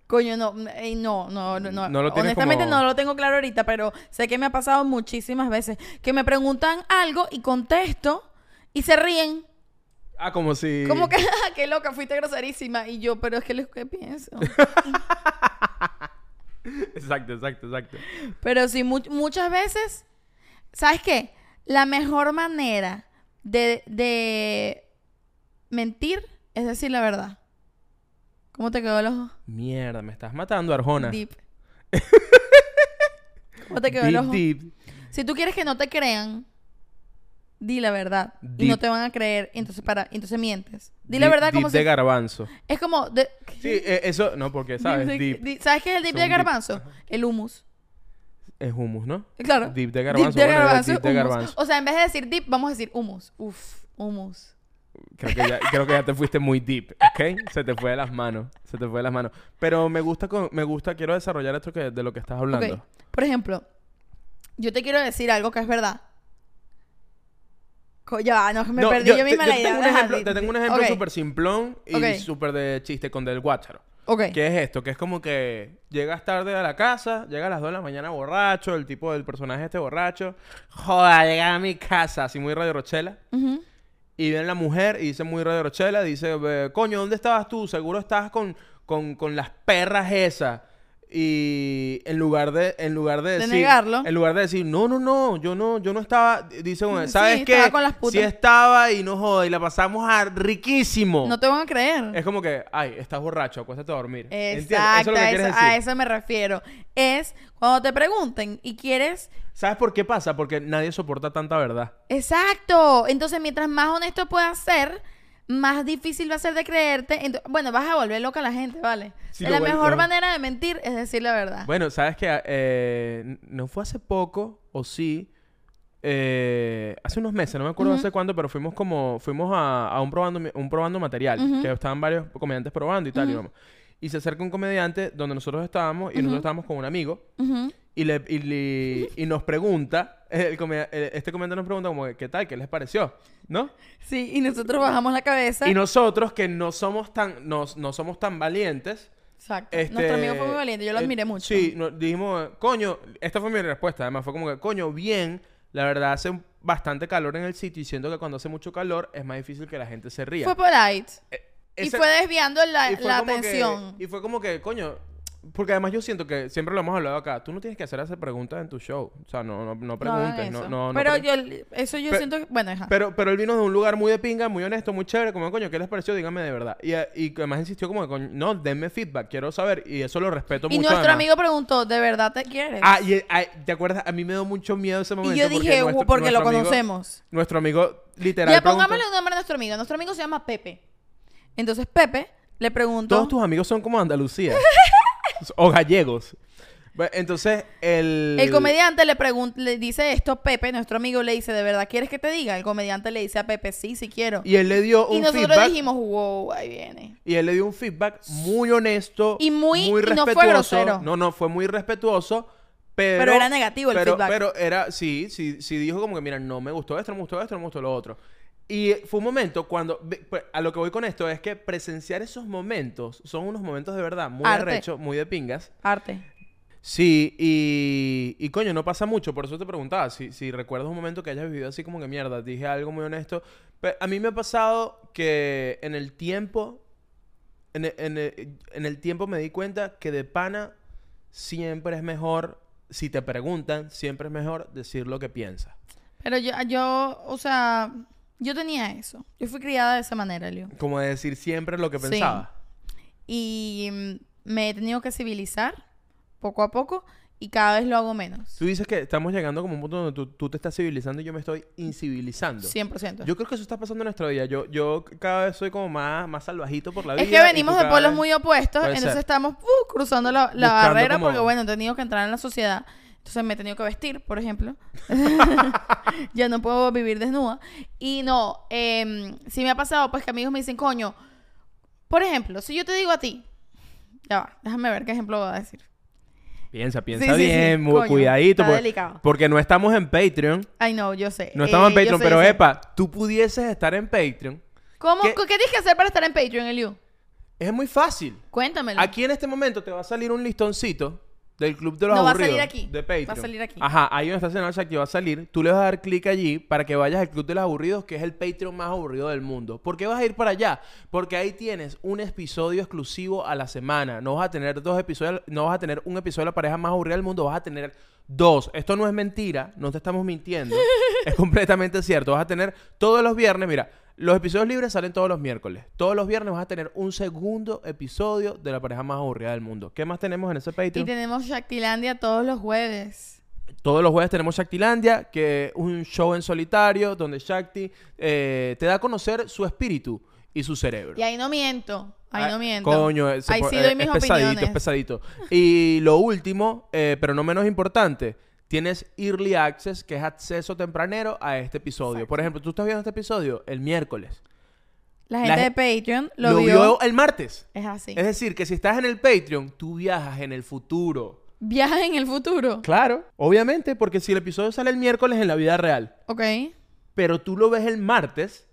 Coño, no, eh, no, no, no, no. Lo Honestamente como- no lo tengo claro ahorita, pero sé que me ha pasado muchísimas veces que me preguntan algo y contesto y se ríen. Ah, como si... Como que, <laughs> "Ah, qué loca, fuiste groserísima. Y yo, pero es que es lo que pienso. <laughs> <laughs> Exacto, exacto, exacto. pero sí, mu- muchas veces, ¿sabes qué? La mejor manera de, de mentir es decir la verdad. ¿Cómo te quedó el ojo? Mierda, me estás matando, Arjona. Deep. <laughs> ¿Cómo te quedó el ojo? deep. Si tú quieres que no te crean, di la verdad. Y no te van a creer. Entonces, para, entonces mientes. Di la verdad como deep de si... garbanzo. Es como... de- Sí, eh, eso... No, porque, ¿sabes? Deep de- Deep di- ¿Sabes qué es el dip de deep. garbanzo? El humus. es hummus, ¿no? Claro. Deep de Dip garbanzo. de bueno, garbanzo, deep de humus. garbanzo. O sea, en vez de decir dip, vamos a decir humus. Uf, humus. Creo que, ya, creo que ya te fuiste muy deep, ¿ok? Se te fue de las manos. Se te fue de las manos. Pero me gusta, con- me gusta, quiero desarrollar esto que, de lo que estás hablando. Por ejemplo, yo te quiero decir algo que es verdad. Ya, no, me No, perdí yo misma la idea. tengo un Ajá, ejemplo, te tengo un ejemplo ok, súper simplón y Ok. súper de chiste con del guácharo. Ok. ¿Qué es esto? Que es como que llegas tarde a la casa, llega a las 2 de la mañana borracho, el tipo del personaje este borracho. Joda, llega a mi casa, así muy Radio Rochela. Y viene la mujer y dice muy Radio Rochela, dice, "Ve, coño, ¿dónde estabas tú? Seguro estabas con, con, con las perras esas. Y en lugar de, en lugar de De decir, negarlo. en lugar de decir, no, no, no, yo no, yo no estaba, dice, <laughs> Sí, ¿sabes qué? las putas. Sí estaba y no joda, y la pasamos a riquísimo. No te van a creer. Es como que, ay, estás borracho, acuéstate a dormir. Exacto, Eso es eso, a eso me refiero. Es cuando te pregunten y quieres... ¿Sabes por qué pasa? Porque nadie soporta tanta verdad. Exacto. Entonces, mientras más honesto puedas ser, más difícil va a ser de creerte. Ento- bueno, vas a volver loca a la gente, ¿vale? Sí, la mejor lo- manera de mentir es decir la verdad. Bueno, sabes que eh, no fue hace poco, o sí, eh, hace unos meses, no me acuerdo Ujú. hace cuánto, pero fuimos como, fuimos a, a un probando, un probando material, Ujú. que estaban varios comediantes probando y tal, y, Ujú. vamos. y se acerca un comediante donde nosotros estábamos, y nosotros estábamos con un amigo. Y, le, y, le- y nos pregunta, <laughs> el este comediante nos pregunta como, ¿qué tal? ¿Qué les pareció? ¿No? Sí, y nosotros bajamos la cabeza. Y nosotros que no somos tan, no, no somos tan valientes, Exacto. este, Nuestro amigo fue muy valiente, yo lo eh, admiré mucho. Sí, dijimos, coño, esta fue mi respuesta. Además, fue como que, coño, bien, la verdad hace bastante calor en el sitio y siento que cuando hace mucho calor es más difícil que la gente se ría. Fue polite. Eh, Y fue desviando la, y fue la como que- atención. y fue como que, coño, porque además yo siento que siempre lo hemos hablado acá, tú no tienes que hacer esa pregunta en tu show. O sea, no, no, no preguntes, no, no, no Pero pre- yo, eso yo siento que, bueno, ajá. Pero, pero él vino de un lugar muy de pinga, muy honesto, muy chévere. Como, coño, ¿qué les pareció? Díganme de verdad. Y, y además insistió como, coño, no, denme feedback, quiero saber. Y eso lo respeto y mucho. nuestro además. amigo preguntó, ¿de verdad te quieres? Ah, y, ah, ¿te acuerdas? A mí me dio mucho miedo ese momento. y yo porque dije, nuestro- "Uh, porque lo nuestro amigo- conocemos. nuestro amigo, literal. Ya pongámosle un nombre a nuestro amigo. Nuestro amigo se llama Pepe. Entonces Pepe le preguntó. Todos tus amigos son como Andalucía. <laughs> <laughs> o gallegos. Entonces, el... El comediante le pregunta, le dice esto a Pepe, nuestro amigo le dice, ¿de verdad quieres que te diga? El comediante le dice a Pepe, sí, sí quiero. Y él le dio Y un nosotros feedback. dijimos, wow, ahí viene. Y él le dio un feedback muy honesto. Y muy- y no fue respetuoso. grosero. No, no, fue muy respetuoso. Pero, Pero era negativo el pero, feedback. Pero era, sí, sí, sí dijo como que, mira, no me gustó esto, no me gustó esto, no me gustó lo otro. Y fue un momento cuando, pues, a lo que voy con esto es que presenciar esos momentos son unos momentos de verdad muy Arte. muy de pingas. Arte. Sí, y, y coño, no pasa mucho, por eso te preguntaba, si, si recuerdas un momento que hayas vivido así como que mierda, dije algo muy honesto. A mí me ha pasado que en el tiempo, en el, en el- en el tiempo me di cuenta que de pana siempre es mejor, si te preguntan, siempre es mejor decir lo que piensas. Pero yo, yo, o sea, yo tenía eso. Yo fui criada de esa manera, Leo. Como de decir siempre lo que Sí. pensaba. Y mm, me he tenido que civilizar poco a poco y cada vez lo hago menos. Tú dices que estamos llegando como un punto donde tú, tú te estás civilizando y yo me estoy incivilizando. 100%. Yo creo que eso está pasando en nuestra vida. Yo, yo cada vez soy como más, más salvajito por la vida. es que venimos de polos muy opuestos, entonces ser. estamos uh, cruzando la, la barrera como- porque, bueno, he tenido que entrar en la sociedad. Entonces me he tenido que vestir, por ejemplo. <laughs> ya no puedo vivir desnuda. Y no, eh, sí me ha pasado, pues que amigos me dicen, coño, por ejemplo, si yo te digo a ti, ya va, déjame ver qué ejemplo voy a decir. Piensa, piensa sí, sí. bien, mu- Coño, cuidadito. está por- delicado. Porque no estamos en Patreon. Ay, no, yo sé. No estamos Eh, en yo Patreon, sé, pero epa, tú pudieses estar en Patreon. ¿Cómo, ¿qué- ¿Qué, tienes que hacer para estar en Patreon, Eliu? Es muy fácil. Cuéntamelo. Aquí en este momento te va a salir un listoncito del Club de los No, va a Aburridos. salir aquí. De Va a Patreon. salir aquí. Ajá, ahí donde está señor Shakti va a salir. Tú le vas a dar clic allí para que vayas al Club de los Aburridos, que es el Patreon más aburrido del mundo. ¿Por qué vas a ir para allá? Porque ahí tienes un episodio exclusivo a la semana. No vas a tener dos episodios, no vas a tener un episodio de la pareja más aburrida del mundo, vas a tener dos. Esto no es mentira, no te estamos mintiendo. <laughs> es completamente cierto. Vas a tener todos los viernes, mira, los episodios libres salen todos los miércoles. Todos los viernes vas a tener un segundo episodio de la pareja más aburrida del mundo. ¿Qué más tenemos en ese Y Patreon? tenemos Shaktilandia todos los jueves. Todos los jueves tenemos Shaktilandia, que es un show en solitario donde Shakti eh, te da a conocer su espíritu y su cerebro. Y ahí no miento. Ahí Ah, no miento. Coño, eh, se ahí sí eh, doy mis es pesadito, opiniones. es pesadito. Y lo último, eh, pero no menos importante, tienes Early Access, que es acceso tempranero a este episodio. Por ejemplo, tú estás viendo este episodio el miércoles. La gente gen- de Patreon Lo, lo, vio el martes. Es así. Es decir, que si estás en el Patreon, tú viajas en el futuro. Viajas en el futuro. Claro, obviamente, porque si el episodio sale el miércoles en la vida real, Ok. pero tú lo ves el martes,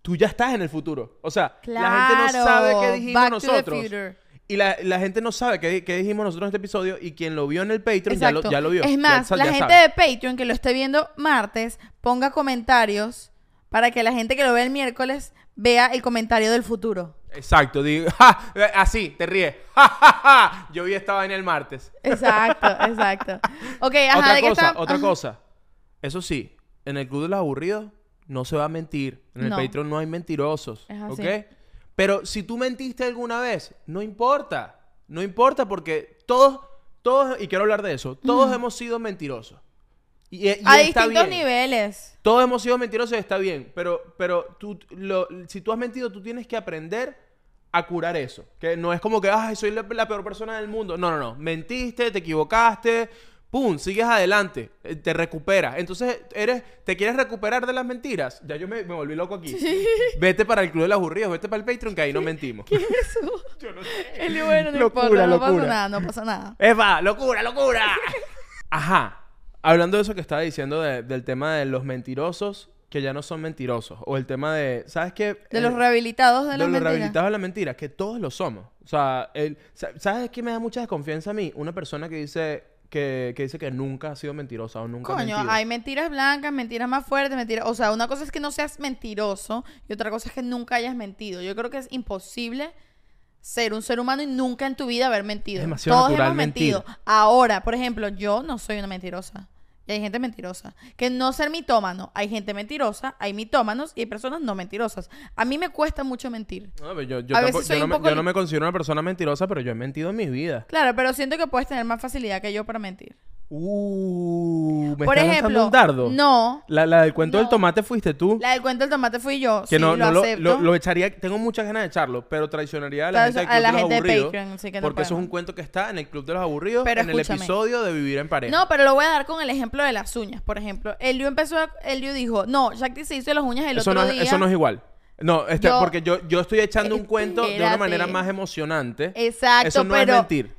tú ya estás en el futuro. O sea, Claro. la gente no sabe qué dijimos Back to the nosotros. Y la, la gente no sabe qué, qué dijimos nosotros en este episodio y quien lo vio en el Patreon ya lo, ya lo vio. Es más, la ya gente sabe. de Patreon que lo esté viendo martes, ponga comentarios para que la gente que lo ve el miércoles vea el comentario del futuro. Exacto, digo, <laughs> ¡ja! Así, te ríes. <laughs> ¡Ja! Yo vi esta vaina el martes. Exacto, <laughs> exacto. Ok, ajá, otra ¿de qué cosa, está- otra ajá. cosa. Eso sí, en el Club de los Aburridos no se va a mentir. En el No. Patreon no hay mentirosos. Es así. ¿Ok? Pero si tú mentiste alguna vez, no importa. No importa porque todos, todos, y quiero hablar de eso, todos hemos sido mentirosos. Y, y A está distintos bien. niveles. Todos hemos sido mentirosos y está bien. Pero, pero tú, lo- si tú has mentido, tú tienes que aprender a curar eso. Que no es como que, ay, soy la, la peor persona del mundo. No, no, no. Mentiste, te equivocaste. Pum, sigues adelante. eh, Te recuperas. Entonces, eres, ¿te quieres recuperar de las mentiras? Ya yo me, me volví loco aquí. Vete para el Club de los Aburridos, vete para el Patreon, que ahí no mentimos. ¿Qué es eso? <laughs> Yo no sé. El bueno, no Locura, importa, no pasa locura. nada, no pasa nada. <laughs> ¡Epa! ¡Locura, locura! Ajá. Hablando de eso que estaba diciendo de- del tema de los mentirosos que ya no son mentirosos. O el tema de. ¿Sabes qué? De los rehabilitados de, de los rehabilitados de la mentira, que todos lo somos. O sea, el, ¿sabes qué me da mucha desconfianza a mí? Una persona que dice que, que dice que nunca ha sido mentirosa o nunca ha Coño, mentido. hay mentiras blancas, mentiras más fuertes, mentiras... O sea, una cosa es que no seas mentiroso y otra cosa es que nunca hayas mentido. Yo creo que es imposible ser un ser humano y nunca en tu vida haber mentido. Es demasiado Todos hemos mentido. mentir. Ahora, por ejemplo, yo no soy una mentirosa. Y hay gente mentirosa. Que no ser mitómano. Hay gente mentirosa, hay mitómanos y hay personas no mentirosas. A mí me cuesta mucho mentir. No, yo, yo A tampoco- veces soy yo no un me, poco yo no li- me considero una persona mentirosa, pero yo he mentido en mi vida. Claro, pero siento que puedes tener más facilidad que yo para mentir. Uh, ¿me por estás ejemplo, un dardo? no. La, la del cuento del tomate fuiste tú. La del cuento del tomate fui yo. Que sí, no, lo no lo, acepto. lo- lo echaría, tengo muchas ganas de echarlo, pero traicionaría a la gente del a Club la de los de. Patreon, así que no porque eso es un cuento que está en el Club de los Aburridos, Pero en el episodio de Vivir en Pareja. No, pero lo voy a dar con el ejemplo de las uñas, por ejemplo. Elio empezó, a- Elio dijo, no, Shakti se hizo las uñas el eso, otro no es, día. eso no es igual. No, este, Yo- porque yo, yo estoy echando un cuento de una Espérate. manera más emocionante. Exacto, eso no pero es mentir.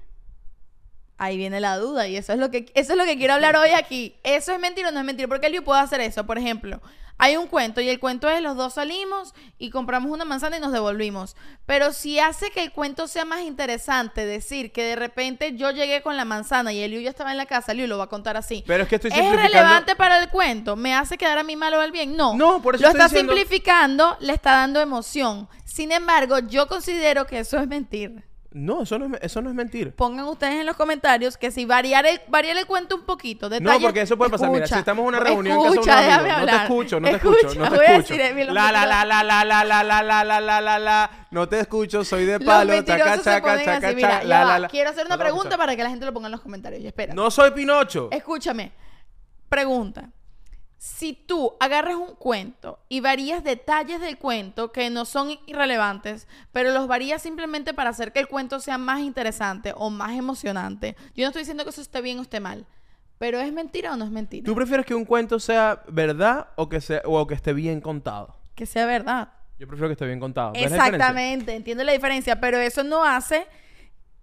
ahí viene la duda y eso es lo que eso es lo que quiero hablar hoy aquí. ¿Eso es mentira o no es mentira? Porque Elio puede hacer eso. Por ejemplo, hay un cuento y el cuento es los dos salimos y compramos una manzana y nos devolvimos. Pero si hace que el cuento sea más interesante decir que de repente yo llegué con la manzana y Eliu ya estaba en la casa, Eliu lo va a contar así. Pero es que estoy ¿Es simplificando- relevante para el cuento? ¿Me hace quedar a mí mal o al bien? No. No, por eso Lo estoy está diciendo- simplificando, le está dando emoción. Sin embargo, yo considero que eso es mentir. No, eso no es, eso no es mentir. Pongan ustedes en los comentarios que si variar el, variar el cuento un poquito, No, detalles- porque eso puede pasar. Mira, si Escucha, estamos en una reunión escucha, un amigo, déjame no te escucho, no te Escucha, escucho, no te voy a escucho. decir, eh, los La la la la la la la la la la la la la no te escucho, soy de palo, mentirosos chaca chaca chaca la la la. Quiero hacer una No a pregunta para que la gente lo ponga en los comentarios. Y espera. No soy Pinocho. Escúchame. Pregunta. Si tú agarras un cuento y varías detalles del cuento que no son irrelevantes, pero los varías simplemente para hacer que el cuento sea más interesante o más emocionante, yo no estoy diciendo que eso esté bien o esté mal, pero ¿es mentira o no es mentira? ¿Tú prefieres que un cuento sea verdad o que sea o que esté bien contado? Que sea verdad. Yo prefiero que esté bien contado. Exactamente, entiendo la diferencia, pero eso no hace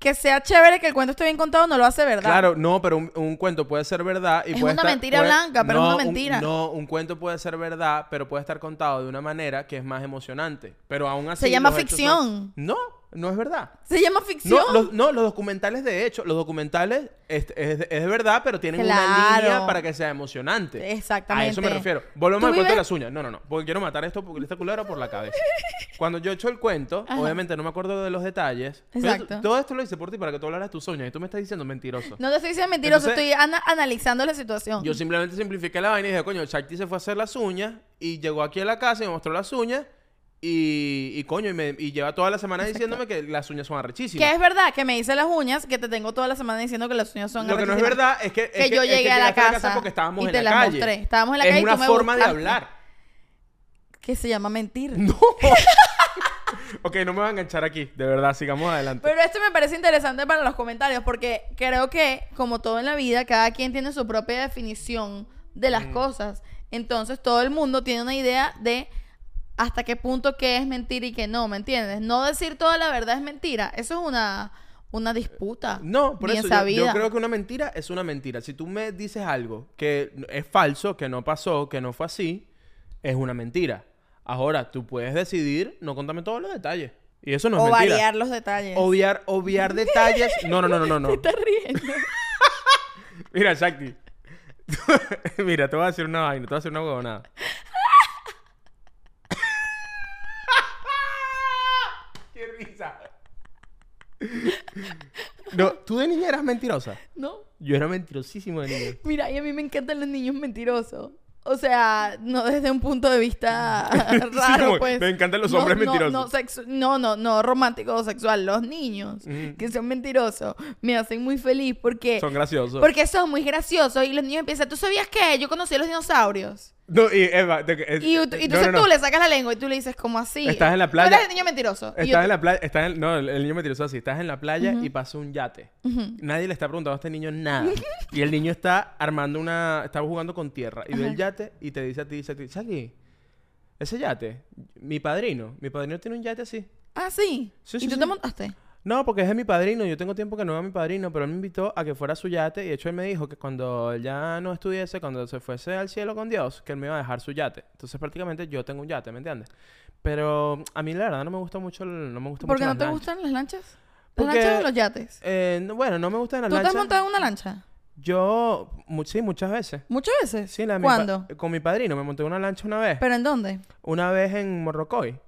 que sea chévere que el cuento esté bien contado, no lo hace verdad. Claro, no, pero un, un cuento puede ser verdad y Es puede una estar- mentira puede- blanca, pero es una un- mentira. no, un cuento puede ser verdad, pero puede estar contado de una manera que es más emocionante. Pero aún así. Se llama ficción. son- No, no es verdad. Se llama ficción. No los, no, los documentales de hecho, los documentales es, es, es verdad, pero tienen una Claro. línea para que sea emocionante. Exactamente. A eso me refiero. Volvemos ¿Tú al cuento de las uñas. No, no, no. Porque quiero matar esto porque esta culebra por la cabeza. <laughs> Cuando yo echo el cuento, Ajá. obviamente no me acuerdo de los detalles. pero Exacto. todo esto lo hice por ti para que tú hablaras de tus uñas y tú me estás diciendo mentiroso. No te estoy diciendo mentiroso, Entonces- estoy ana- analizando la situación. Yo simplemente simplifiqué la vaina y dije, coño, Shakti se fue a hacer las uñas y llegó aquí a la casa y me mostró las uñas y, y coño, y, me, y lleva toda la semana diciéndome que las uñas son arrechísimas. que es verdad que me hice las uñas, que te tengo toda la semana diciendo que las uñas son Lo que no es arrechísimas. verdad es que, es Que yo es llegué a la casa porque estábamos y en te la las calle. mostré. Estábamos en la es calle y una tú me forma de hablar. Que se llama mentir. No. <laughs> ok, no me voy a enganchar aquí. De verdad, sigamos adelante. Pero esto me parece interesante para los comentarios porque creo que, como todo en la vida, cada quien tiene su propia definición de las Mm. cosas. Entonces, todo el mundo tiene una idea de hasta qué punto qué es mentira y qué no, ¿me entiendes? No decir toda la verdad es mentira. Eso es una, una disputa. No, por bien eso yo- creo que una mentira es una mentira. Si tú me dices algo que es falso, que no pasó, que no fue así, es una mentira. Ahora, tú puedes decidir no contarme todos los detalles. Y eso no es o mentira. variar los detalles. Obviar, obviar <laughs> detalles. No, no, no, no, no. no. Te estás riendo. <laughs> Mira, Shakti. <laughs> Mira, te voy a decir una vaina, te voy a decir una huevonada. ¡Qué risa! No, ¿tú de niña eras mentirosa? ¿No? Yo era mentirosísimo de niño. Mira, y a mí me encantan los niños mentirosos. O sea, no desde un punto de vista <laughs> raro, como, pues. me encantan los No, hombres no, mentirosos. No, sexu- no, no, no romántico o sexual. Los niños que son mentirosos me hacen muy feliz porque... Son graciosos. Porque son muy graciosos y los niños empiezan, ¿tú sabías qué? Yo conocí a los dinosaurios. No, y Eva, te- eh, Y, entonces no, no. tú le sacas la lengua y tú le dices, ¿cómo así? Estás en la Tú playa. eres el niño mentiroso. Estás en la playa, estás en- no, el, niño mentiroso así, estás en la playa y pasa un yate. Nadie le está preguntando a este niño nada. <laughs> y el niño está armando una, está jugando con tierra y ve el yate y te dice a ti, dice a ti, Shaggy, ese yate, mi padrino, mi padrino tiene un yate así. Ah, sí. Sí, ¿Y tú sí. te montaste? No, porque es de mi padrino. Yo tengo tiempo que no veo a mi padrino, pero él me invitó a que fuera a su yate. Y de hecho, él me dijo que cuando él ya no estuviese, cuando se fuese al cielo con Dios, que él me iba a dejar su yate. Entonces, prácticamente yo tengo un yate, ¿me entiendes? Pero a mí, la verdad, no me gusta mucho, el- no me gusta ¿Por qué no te lanchas. gustan las lanchas? ¿Las Porque- lanchas o los yates? Eh, no- bueno, no me gustan las ¿Tú te has lanchas. montado en una lancha? Yo, mu- sí, muchas veces. ¿Muchas veces? Sí, la de mi pa- ¿Cuándo? con mi padrino me monté una lancha una vez. ¿Pero en dónde? Una vez en Morrocoy.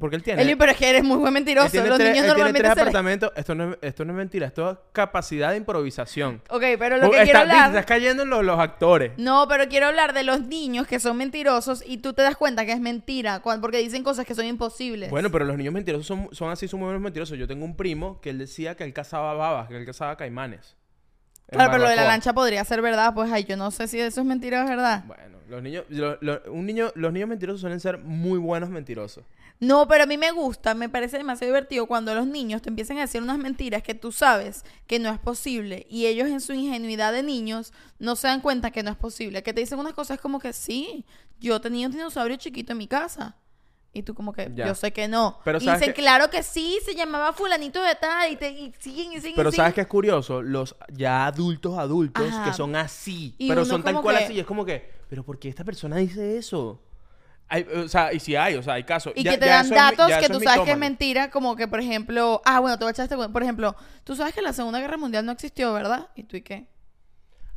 Porque él tiene... Eli, pero es que eres muy buen mentiroso. tiene Los tres, niños él tiene normalmente tres se les- apartamentos. Esto no, es, esto no es mentira. Esto es capacidad de improvisación. Ok, pero lo que quiero está- viste, hablar... Estás cayendo en los, los actores. No, pero quiero hablar de los niños que son mentirosos y tú te das cuenta que es mentira porque dicen cosas que son imposibles. Bueno, pero los niños mentirosos son, son así, son muy buenos mentirosos. Yo tengo un primo que él decía que él cazaba babas, que él cazaba caimanes. Claro, pero lo de la lancha podría ser verdad. Pues, ay, yo no sé si eso es mentira o es verdad. Bueno, los niños, lo- lo- un niño, los niños mentirosos suelen ser muy buenos mentirosos. No, pero a mí me gusta, me parece demasiado divertido cuando los niños te empiezan a decir unas mentiras que tú sabes que no es posible y ellos en su ingenuidad de niños no se dan cuenta que no es posible. Que te dicen unas cosas como que sí, yo tenía un dinosaurio chiquito en mi casa. Y tú como que, Ya. yo sé que no. Pero y ¿sabes dicen, claro que sí, se llamaba fulanito de tal y, te, y siguen y siguen Pero y ¿sabes qué es curioso? Los ya adultos adultos Ajá. que son así. Y pero son tal cual que- así. Y es como que, ¿pero por qué esta persona dice eso? Hay, o sea, y si hay, o sea, hay casos. Y Ya- que te dan mi- datos que tú es sabes que es mentira, como que, por ejemplo, ah, bueno, te voy a echar este, cu- por ejemplo, tú sabes que la Segunda Guerra Mundial no existió, ¿verdad? ¿Y tú y qué?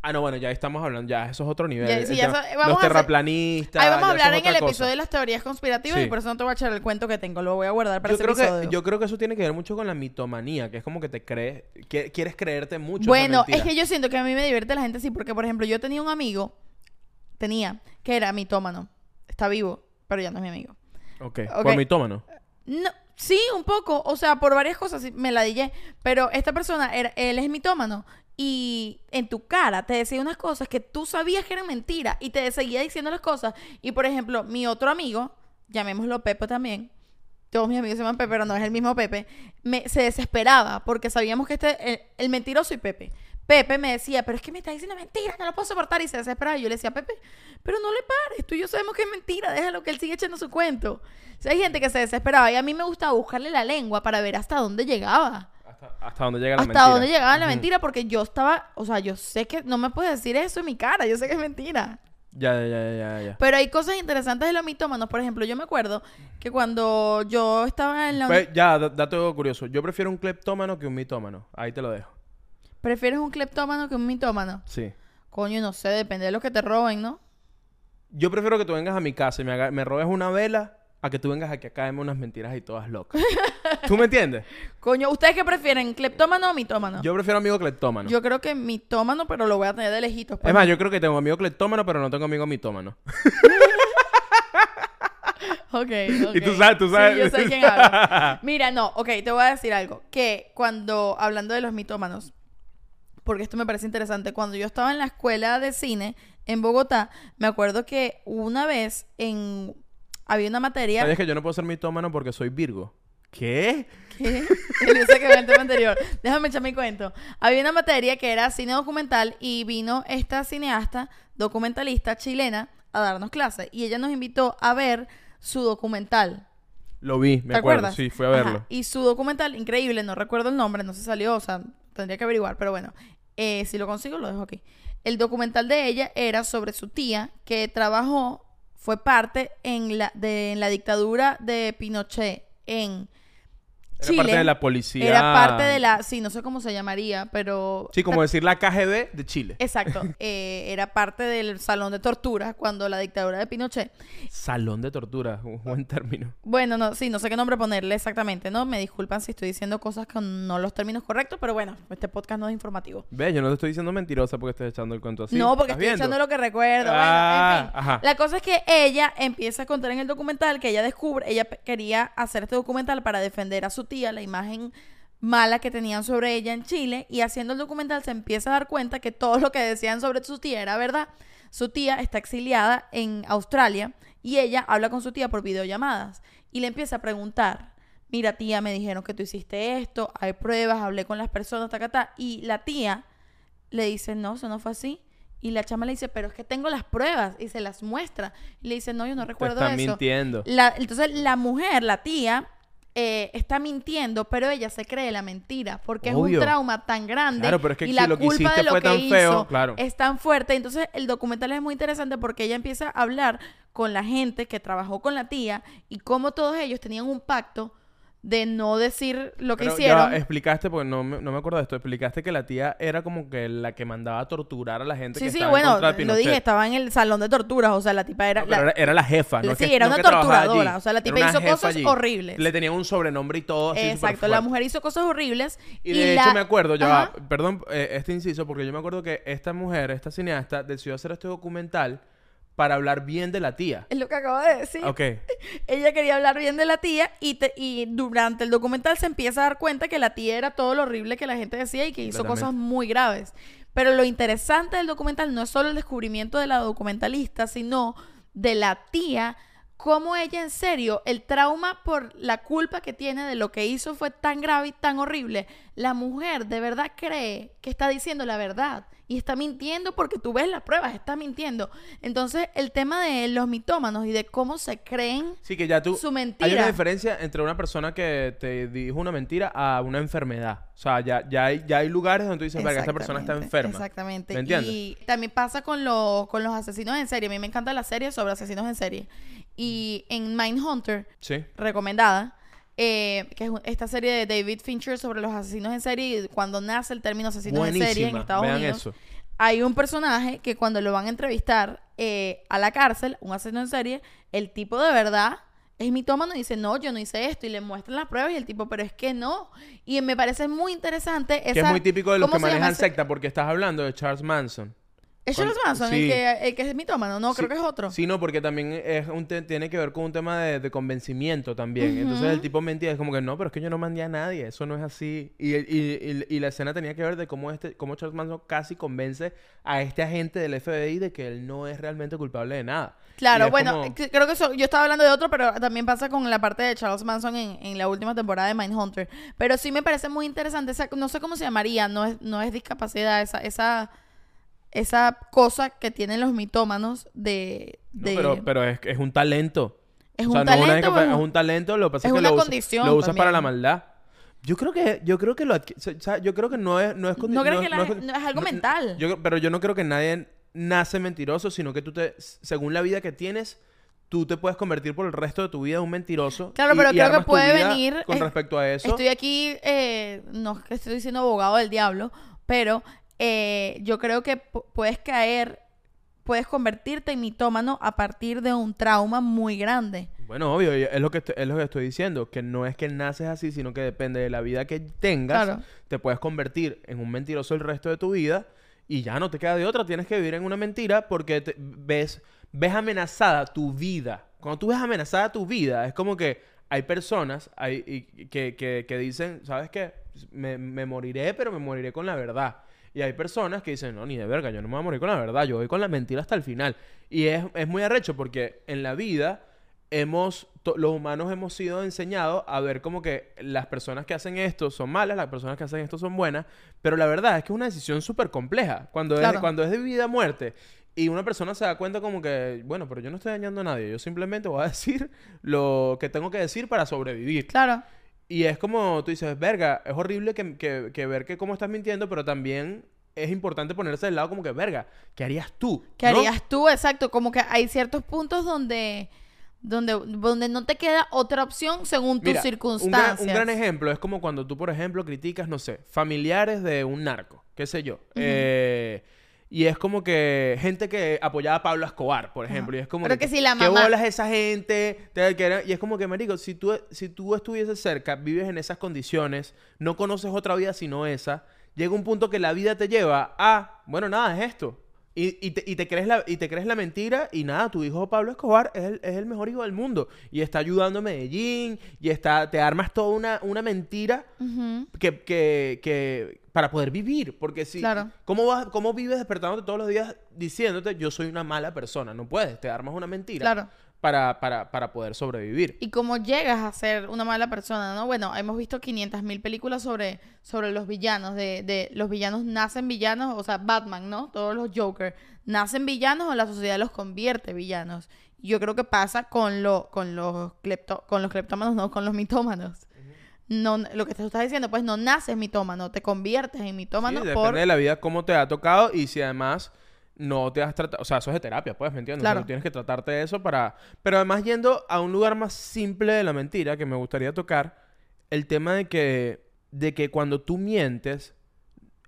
Ah, no, bueno, ya estamos hablando, ya eso es otro nivel. Ya, sí, ya tema- los hacer- terraplanistas. Ahí vamos a hablar en el cosa. episodio de las teorías conspirativas Sí. y por eso no te voy a echar el cuento que tengo, lo voy a guardar para Yo ese creo, episodio. que, yo creo que eso tiene que ver mucho con la mitomanía, que es como que te crees, que- quieres creerte mucho. Bueno, es que yo siento que a mí me divierte la gente así, porque por ejemplo, yo tenía un amigo, tenía, que era mitómano. Está vivo, pero ya no es mi amigo. Ok, Ok. por mitómano. No, sí, un poco, o sea, por varias cosas me la dije, pero esta persona, era, él es mitómano y en tu cara te decía unas cosas que tú sabías que eran mentiras y te seguía diciendo las cosas. Y por ejemplo, mi otro amigo, llamémoslo Pepe también, todos mis amigos se llaman Pepe, pero no es el mismo Pepe, me, se desesperaba porque sabíamos que este, el, el mentiroso y Pepe. Pepe me decía, pero es que me está diciendo mentira, no lo puedo soportar. Y se desesperaba. Y yo le decía, Pepe, pero no le pares, tú y yo sabemos que es mentira, déjalo que él siga echando su cuento. O sea, hay gente que se desesperaba y a mí me gustaba buscarle la lengua para ver hasta dónde llegaba. Hasta, hasta dónde llega la Hasta mentira. dónde llegaba la mentira, porque yo estaba, o sea, yo sé que no me puedes decir eso en mi cara, yo sé que es mentira. Ya, ya, ya, ya, ya. Pero hay cosas interesantes de los mitómanos. Por ejemplo, yo me acuerdo que cuando yo estaba en la... Pues, ya, da- dato curioso. Yo prefiero un cleptómano que un mitómano. Ahí te lo dejo. ¿Prefieres un cleptómano que un mitómano? Sí. Coño, no sé, depende de lo que te roben, ¿no? Yo prefiero que tú vengas a mi casa y me, haga- me robes una vela a que tú vengas aquí a caerme unas mentiras y todas locas. <laughs> ¿Tú me entiendes? Coño, ¿ustedes qué prefieren? ¿Cleptómano o mitómano? Yo prefiero amigo cleptómano. Yo creo que mitómano, pero lo voy a tener de lejitos. pues. Es más, yo creo que tengo amigo cleptómano, pero no tengo amigo mitómano. <laughs> Ok, Y tú sabes, tú sabes. Sí, yo sé quién habla. <laughs> Mira, no, ok, te voy a decir algo. Que cuando, hablando de los mitómanos, porque esto me parece interesante, cuando yo estaba en la escuela de cine en Bogotá, me acuerdo que una vez en... Había una materia... ¿Sabías que yo no puedo ser mitómano porque soy Virgo? ¿Qué? ¿Qué? El tema anterior. Déjame echar mi cuento. Había una materia que era cine documental y vino esta cineasta documentalista chilena a darnos clase y ella nos invitó a ver su documental. Lo vi, me ¿Te acuerdo. acuerdas? Sí, fui a Ajá. verlo. Y su documental, increíble, no recuerdo el nombre, no se salió, o sea, tendría que averiguar, pero bueno, eh, si lo consigo lo dejo aquí. El documental de ella era sobre su tía que trabajó, fue parte en la, de, en la dictadura de Pinochet en Era Chile. parte de la policía. Era parte de la, sí, no sé cómo se llamaría, pero... Sí, como decir la KGB de Chile. Exacto, <laughs> eh, era parte del salón de tortura cuando la dictadura de Pinochet. Salón de tortura, un buen término. Bueno, no, sí, no sé qué nombre ponerle exactamente, ¿no? Me disculpan si estoy diciendo cosas con no los términos correctos, pero bueno, este podcast no es informativo. Ve, yo no te estoy diciendo mentirosa porque estoy echando el cuento así. no, porque ¿Estás estoy viendo? echando lo que recuerdo. Ah, bueno, en fin. ajá. La cosa es que ella empieza a contar en el documental que ella descubre, ella quería hacer este documental para defender a su tía, la imagen mala que tenían sobre ella en Chile, y haciendo el documental se empieza a dar cuenta que todo lo que decían sobre su tía era verdad. Su tía está exiliada en Australia y ella habla con su tía por videollamadas y le empieza a preguntar, mira tía, me dijeron que tú hiciste esto, hay pruebas, hablé con las personas, ta, ta, ta", y la tía le dice, no, eso no fue así. Y la chama le dice, pero es que tengo las pruebas y se las muestra. Y le dice, no, yo no Te recuerdo están eso. mintiendo. La- entonces la mujer, la tía, eh, está mintiendo, pero ella se cree la mentira porque es un trauma tan grande Claro, pero es que y si la lo que culpa hiciste de lo fue que tan feo, hizo claro. es tan fuerte. Entonces el documental es muy interesante porque ella empieza a hablar con la gente que trabajó con la tía y cómo todos ellos tenían un pacto de no decir lo que Pero ya hicieron. va, explicaste, porque no me, no me acuerdo de esto, explicaste que la tía era como que la que mandaba a torturar a la gente Sí, que sí, estaba en bueno, contra de lo dije, estaba en el salón de torturas, o sea, la tipa era... No, pero la- era, era la jefa, ¿no? que- sí, era no una torturadora, allí. o sea, la tipa hizo cosas allí. horribles. Le tenía un sobrenombre y todo así Exacto, la mujer hizo cosas horribles. Y de hecho me acuerdo, ya va, perdón eh, este inciso, porque yo me acuerdo que esta mujer, esta cineasta, decidió hacer este documental para hablar bien de la tía. Es lo que acabo de decir. Ok. <laughs> Ella quería hablar bien de la tía y, te- y durante el documental se empieza a dar cuenta que la tía era todo lo horrible que la gente decía y que hizo cosas muy graves. Pero lo interesante del documental no es solo el descubrimiento de la documentalista, sino de la tía, cómo ella en serio, el trauma por la culpa que tiene de lo que hizo fue tan grave y tan horrible. La mujer de verdad cree que está diciendo la verdad y está mintiendo porque tú ves las pruebas, está mintiendo. Entonces, el tema de los mitómanos y de cómo se creen Sí, que ya tú... su Hay mentira. una diferencia entre una persona que te dijo una mentira a una enfermedad. O sea, ya, ya, hay, ya hay lugares donde tú dices, verga, esta persona está enferma. Exactamente. ¿Me entiendes? Y también pasa con, lo- con los asesinos en serie. A mí me encanta la serie sobre asesinos en serie. Y en Mindhunter, Sí. recomendada, eh, que es esta serie de David Fincher sobre los asesinos en serie y cuando nace el término asesinos en serie en. Estados Vean Unidos. eso. Hay un personaje que cuando lo van a entrevistar eh, a la cárcel, un asesino en serie, el tipo de verdad es mitómano y dice, no, yo no hice esto. Y le muestran las pruebas y el tipo, pero es que no. Y me parece muy interesante esa... Que es muy típico de los ¿cómo que manejan secta, porque estás hablando de Charles Manson. ¿Es Charles Manson sí. el, que, el que es mitómano? No, creo que es otro. Sí, no, porque también es un te- tiene que ver con un tema de, de convencimiento también. Entonces el tipo mentía, es como que no, pero es que yo no mandé a nadie, eso no es así. Y, y- y- y la escena tenía que ver de cómo, este, cómo Charles Manson casi convence a este agente del FBI de que él no es realmente culpable de nada. Claro, bueno, como- creo que eso- yo estaba hablando de otro, pero también pasa con la parte de Charles Manson en, en la última temporada de Mindhunter. Pero sí me parece muy interesante, esa, no sé cómo se llamaría, no es, no es discapacidad, esa, esa, esa cosa que tienen los mitómanos de... No, de- pero, pero es, es un talento. Es O sea, un no es una talento, bueno, es un talento, lo que pasa es es, que una lo, usa- lo usas para la maldad. Yo creo que, yo creo que lo adqui- o sea, yo creo que no es, no es ¿No crees es- que la no es no es algo no- mental? yo- pero yo no creo que nadie nace mentiroso, sino que tú te, según la vida que tienes, tú te puedes convertir por el resto de tu vida en un mentiroso. Claro, y- pero y creo que puede venir, Con respecto a eso. Estoy aquí, eh, no es que estoy diciendo abogado del diablo, pero eh, yo creo que pu- puedes caer, puedes convertirte en mitómano a partir de un trauma muy grande. Bueno, obvio, es lo que estoy, es lo que estoy diciendo, que no es que naces así, sino que depende de la vida que tengas, Claro. te puedes convertir en un mentiroso el resto de tu vida y ya no te queda de otra, tienes que vivir en una mentira porque te- ves ves amenazada tu vida. Cuando tú ves amenazada tu vida, es como que hay personas hay, y- que, que- que dicen, ¿sabes qué? Me, me moriré, pero me moriré con la verdad. Y hay personas que dicen, no, ni de verga, yo no me voy a morir con la verdad, yo voy con la mentira hasta el final. Y es, es muy arrecho porque en la vida hemos, los humanos hemos sido enseñados a ver como que las personas que hacen esto son malas, las personas que hacen esto son buenas, pero la verdad es que es una decisión súper compleja. Cuando, es, cuando es de vida a muerte y una persona se da cuenta como que, bueno, pero yo no estoy dañando a nadie, yo simplemente voy a decir lo que tengo que decir para sobrevivir. Claro. Y es como tú dices, verga, es horrible que, que- que ver que cómo estás mintiendo, pero también es importante ponerse del lado como que, verga, ¿qué harías tú? ¿Qué ¿No? harías tú? Exacto, como que hay ciertos puntos donde, donde, donde no te queda otra opción según tus Mira, un gran- circunstancias. Un gran, ejemplo es como cuando tú, por ejemplo, criticas, no sé, familiares de un narco, qué sé yo. Eh, y es como que gente que apoyaba a Pablo Escobar, por ejemplo. Y es como Pero que si la ¿Qué bolas esa gente? Que Y es como que, marico, si tú, si tú estuvieses cerca, vives en esas condiciones, no conoces otra vida sino esa, llega un punto que la vida te lleva a, bueno, nada, es esto. Y, y te, y te crees la, y te crees la mentira y nada, tu hijo Pablo Escobar es el, es el mejor hijo del mundo y está ayudando a Medellín y está, te armas toda una, una mentira que, que, que para poder vivir, porque si Claro. ¿cómo, vas, ¿cómo vives despertándote todos los días diciéndote yo soy una mala persona? No puedes, te armas una mentira Claro. Para, para, para poder sobrevivir. Y cómo llegas a ser una mala persona, ¿no? Bueno, hemos visto 500 mil películas sobre, sobre los villanos, de, de los villanos nacen villanos, o sea, Batman, ¿no? Todos los Joker nacen villanos o la sociedad los convierte villanos. Yo creo que pasa con, lo, con, los, clepto, con los cleptómanos, no, con los mitómanos. No, lo que tú estás diciendo, pues no naces mitómano, te conviertes en mitómano Sí, depende por... de la vida cómo te ha tocado y si además no te has tratado, o sea, eso es de terapia, pues, ¿me entiendes? O sea, Claro. tienes que tratarte de eso para... Pero además yendo a un lugar más simple de la mentira que me gustaría tocar, el tema de que, de que cuando tú mientes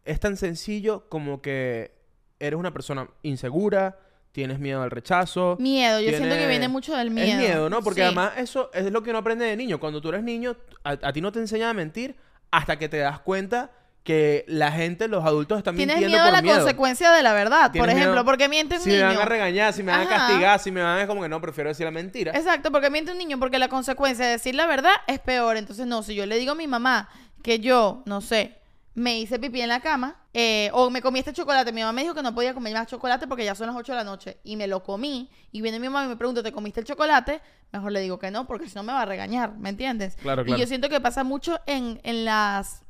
es tan sencillo como que eres una persona insegura, tienes miedo al rechazo. Miedo, yo siento que viene mucho del miedo. Es miedo, ¿no? Porque Sí. además eso es lo que uno aprende de niño. Cuando tú eres niño, a, a ti no te enseñan a mentir hasta que te das cuenta que la gente, los adultos están Tienes mintiendo miedo a por la miedo. consecuencia de la verdad, por Tienes ejemplo, miedo- porque miente un Si niño. me van a regañar, si me van a castigar, si me van a... Es como que no, prefiero decir la mentira. Exacto, porque miente un niño, porque la consecuencia de decir la verdad es peor. Entonces, no, si yo le digo a mi mamá que yo, no sé, me hice pipí en la cama, eh, o me comí este chocolate, mi mamá me dijo que no podía comer más chocolate porque ya son las 8 de la noche, y me lo comí, y viene mi mamá y me pregunta, ¿te comiste el chocolate? Mejor le digo que no, porque si no me va a regañar, ¿me entiendes? Claro, Y claro. yo siento que pasa mucho en, en las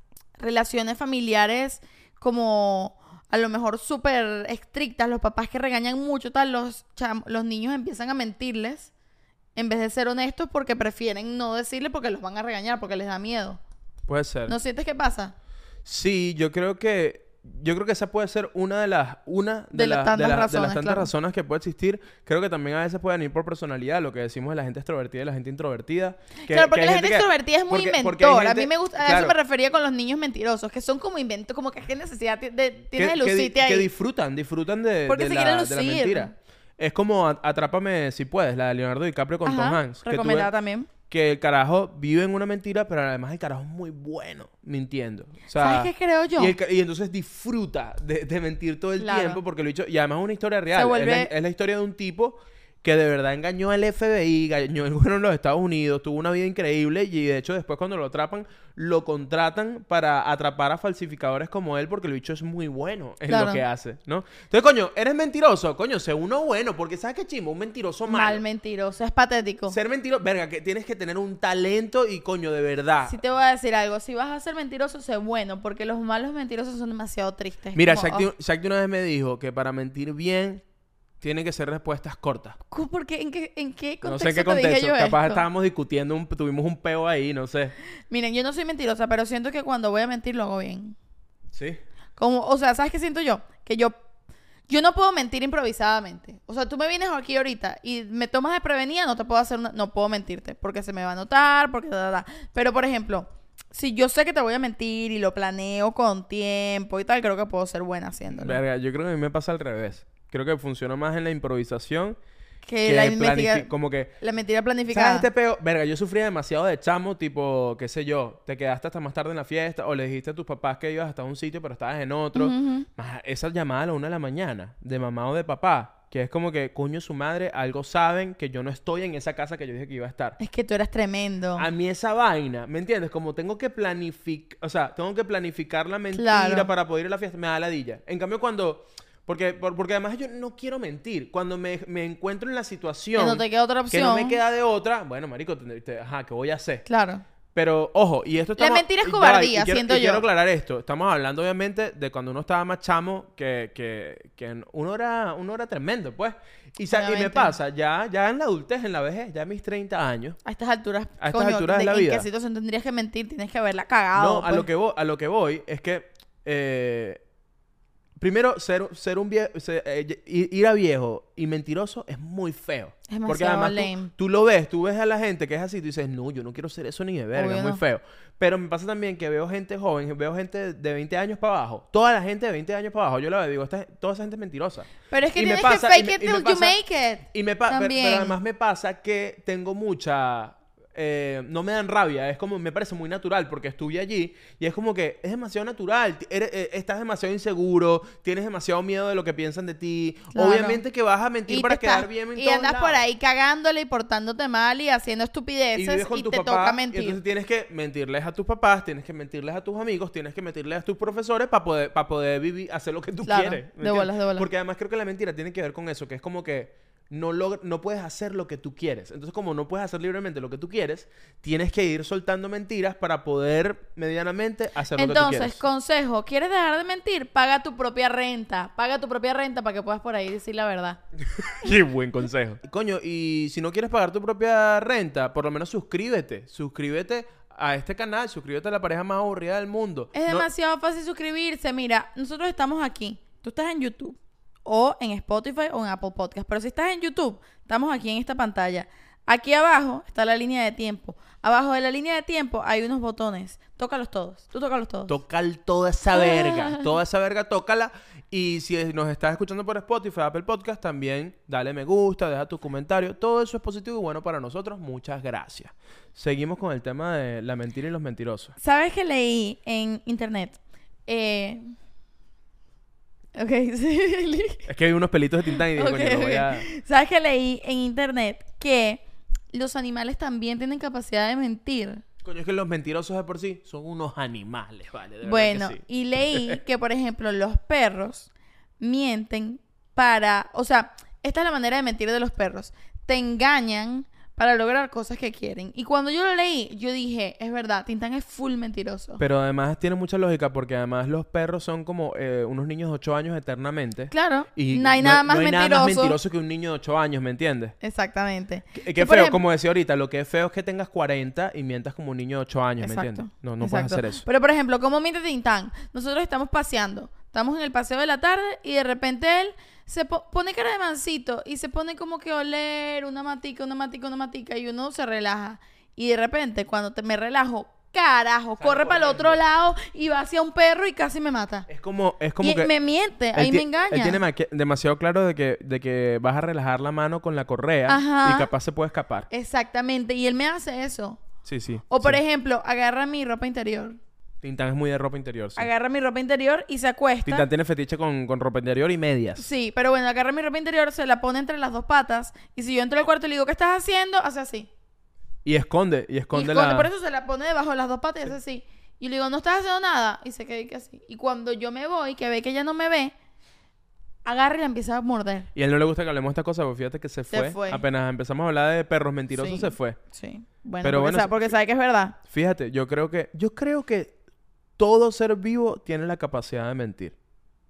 relaciones familiares como a lo mejor súper estrictas, los papás que regañan mucho, tal, los, los niños empiezan a mentirles en vez de ser honestos porque prefieren no decirle porque los van a regañar, porque les da miedo. Puede ser. ¿No sientes qué pasa? Sí, yo creo que yo creo que esa puede ser una de las una de, De tantas de de las razones, tantas claro. razones que puede existir. Creo que también a veces pueden ir por personalidad, lo que decimos de la gente extrovertida y la gente introvertida. Que- claro, que porque la gente que- extrovertida es muy porque- a mí me gusta, a eso me refería con los niños mentirosos, que son como inventos, como que qué necesidad ti- de, tienes que, de que lucirte que ahí. disfrutan, disfrutan de, Porque de se la, quieren de la lucir. mentira. Es como Atrápame si puedes, la de Leonardo DiCaprio con Tom Ajá, Hanks. que tú recomendada ves también. Que el carajo vive en una mentira, pero además el carajo es muy bueno mintiendo. O sea, ¿Sabes qué creo yo? Y, el ca- y entonces disfruta de, de mentir todo el Claro. tiempo porque lo he dicho. Y además es una historia real. La, es la historia de un tipo que de verdad engañó al FBI, engañó al gobierno de los Estados Unidos, tuvo una vida increíble y de hecho después cuando lo atrapan, lo contratan para atrapar a falsificadores como él porque el bicho es muy bueno en Claro. lo que hace, ¿no? Entonces, coño, eres mentiroso, coño, sé uno bueno, porque ¿sabes qué chimo? Un mentiroso malo. Mal mentiroso, es patético. Ser mentiroso, verga, que tienes que tener un talento y coño, de verdad. Si te voy a decir algo, si vas a ser mentiroso, sé bueno, porque los malos mentirosos son demasiado tristes. Mira, Como, oh, una vez me dijo que para mentir bien tienen que ser respuestas cortas. ¿cu- ¿por qué? ¿En qué, en qué No contexto sé en qué te dije contexto. yo Capaz esto? estábamos discutiendo, un- tuvimos un peo ahí, no sé. Miren, yo no soy mentirosa, pero siento que cuando voy a mentir lo hago bien. Sí. Como, o sea, ¿sabes qué siento yo? Que yo yo no puedo mentir improvisadamente. O sea, tú me vienes aquí ahorita y me tomas de prevenida, no te puedo hacer una- no puedo mentirte, porque se me va a notar, porque da, da, da. Pero por ejemplo, si yo sé que te voy a mentir y lo planeo con tiempo y tal, creo que puedo ser buena haciéndolo. Verga, yo creo que a mí me pasa al revés. Creo que funciona más en la improvisación que que la, investiga- como que la mentira planificada. ¿Sabes este peo? Verga, yo sufría demasiado de chamo, tipo, qué sé yo, te quedaste hasta más tarde en la fiesta o le dijiste a tus papás que ibas hasta un sitio pero estabas en otro. Más esa llamada a la una de la mañana, de mamá o de papá, que es como que, coño, su madre, algo saben que yo no estoy en esa casa que yo dije que iba a estar. Es que tú eras tremendo. A mí esa vaina, ¿me entiendes? Como tengo que planificar, o sea, tengo que planificar la mentira Claro. para poder ir a la fiesta, me da ladilla. En cambio, cuando... Porque, por- porque además yo no quiero mentir. Cuando me, me encuentro en la situación... Que no te queda otra Que no me opción. queda de otra. Bueno, marico, te- te- ajá, ¿qué voy a hacer? Claro. Pero, ojo, y esto La estamos- mentira es cobardía, y quiero- siento y quiero yo. aclarar esto. Estamos hablando, obviamente, de cuando uno estaba más chamo, que, que, que uno, era, uno era tremendo, pues. Y, me pasa, ya, ya en la adultez, en la vejez, ya a mis 30 años... A estas alturas, A estas coño, alturas de la ¿en vida. qué situación tendrías que mentir? Tienes que haberla cagado. No, a pues. lo que voy, a lo que voy es que eh, primero ser, ser un viejo, ir a viejo y mentiroso es muy feo. Es Porque además tú, lame. tú lo ves, tú ves a la gente que es así, tú dices, no, yo no quiero ser eso ni de verga, Obvio es muy no. feo. Pero me pasa también que veo gente joven, veo gente de 20 años para abajo. Toda la gente de 20 años para abajo, yo la veo digo, esta, toda esa gente es mentirosa. Pero es que Y me tienes pasa- que y fake me- it y me till you pasa- make it. Y me pa- pero- También. pero además me pasa que tengo mucha... eh, no me dan rabia, es como, me parece muy natural porque estuve allí y es como que es demasiado natural, eres- eh, estás demasiado inseguro, tienes demasiado miedo de lo que piensan de ti, Claro. obviamente que vas a mentir Y, para quedar estás- bien en y todos andas por lados. ahí cagándole y portándote mal y haciendo y estupideces y, tu te papá, toca y mentir. entonces tienes que mentirles a tus papás, tienes que mentirles a tus amigos, tienes que mentirles a tus profesores para poder, para poder vivir, hacer lo que tú Claro, quieres. ¿me de bolas, de bolas. Porque además creo que la mentira tiene que ver con eso, que es como que no, no puedes hacer lo que tú quieres. Entonces, como no puedes hacer libremente lo que tú quieres, tienes que ir soltando mentiras para poder medianamente hacer lo que tú Entonces, quieres. consejo, ¿quieres dejar de mentir? Paga tu propia renta. Paga tu propia renta para que puedas por ahí decir la verdad. <laughs> Qué buen consejo. Coño, y si no quieres pagar tu propia renta, por lo menos suscríbete. Suscríbete a este canal, suscríbete a la pareja más aburrida del mundo. Es No- demasiado fácil suscribirse. Mira, nosotros estamos aquí. Tú estás en YouTube o en Spotify o en Apple Podcast. Pero si estás en YouTube, estamos aquí en esta pantalla. Aquí abajo está la línea de tiempo. Abajo de la línea de tiempo hay unos botones. Tócalos todos. Tú tócalos todos. Toca el- toda esa verga. <laughs> Toda esa verga, tócala. Y si nos estás escuchando por Spotify, Apple Podcast, también dale me gusta, deja tu comentario. Todo eso es positivo y bueno para nosotros. Muchas gracias. Seguimos con el tema de la mentira y los mentirosos. ¿Sabes que leí en internet? Eh... Ok, <laughs> sí. Es que hay unos pelitos de tintán y dije, Ok, coño, no voy a... ¿Sabes que leí en internet que los animales también tienen capacidad de mentir? Coño, es que los mentirosos de por sí son unos animales, ¿vale? De Bueno, que sí. y leí <laughs> que, por ejemplo, los perros mienten para, o sea, esta es la manera de mentir de los perros. Te engañan para lograr cosas que quieren. Y cuando yo lo leí, yo dije, es verdad, Tintán es full mentiroso. Pero además tiene mucha lógica porque además los perros son como eh, unos niños de 8 años eternamente. claro, Y no hay nada más no hay mentiroso. nada más mentiroso que un niño de 8 años, ¿me entiendes? Exactamente. Qué por feo, ejem- como decía ahorita, lo que es feo es que tengas 40 y mientas como un niño de 8 años, ¿me Exacto. entiendes? No, no puedes Exacto. hacer eso. Pero por ejemplo, ¿cómo miente Tintán? Nosotros estamos paseando, estamos en el paseo de la tarde y de repente él se po- pone cara de mancito y se pone como que a oler una matica, una matica, una matica y uno se relaja. Y de repente, cuando te, me relajo, carajo, corre para el otro lado y va hacia un perro y casi me mata. Es como, es como y que... me miente, ahí me engaña. Él tiene demasiado claro de que, de que vas a relajar la mano con la correa Ajá. y capaz se puede escapar. Exactamente, y él me hace eso. Sí, sí. O por sí. ejemplo, agarra mi ropa interior. Tintán es muy de ropa interior, sí. Agarra mi ropa interior y se acuesta. Tintán tiene fetiche con, con ropa interior y medias. Sí, pero bueno, agarra mi ropa interior, se la pone entre las dos patas y si yo entro al cuarto y le digo, ¿qué estás haciendo? Hace así. Y esconde, y Y esconde, esconde, la... por eso se la pone debajo de las dos patas y hace así. Y le digo, no estás haciendo nada. Y se queda que así. Y cuando yo me voy, que ve que ella no me ve, agarra y la empieza a morder. Y a él no le gusta que hablemos de esta cosa, porque fíjate que se Se fue. fue. Apenas empezamos a hablar de perros mentirosos, Sí. se fue. Sí. Bueno, Pero porque, bueno, sa- sí. porque sabe que es verdad. Fíjate, yo creo que... Yo creo que todo ser vivo tiene la capacidad de mentir.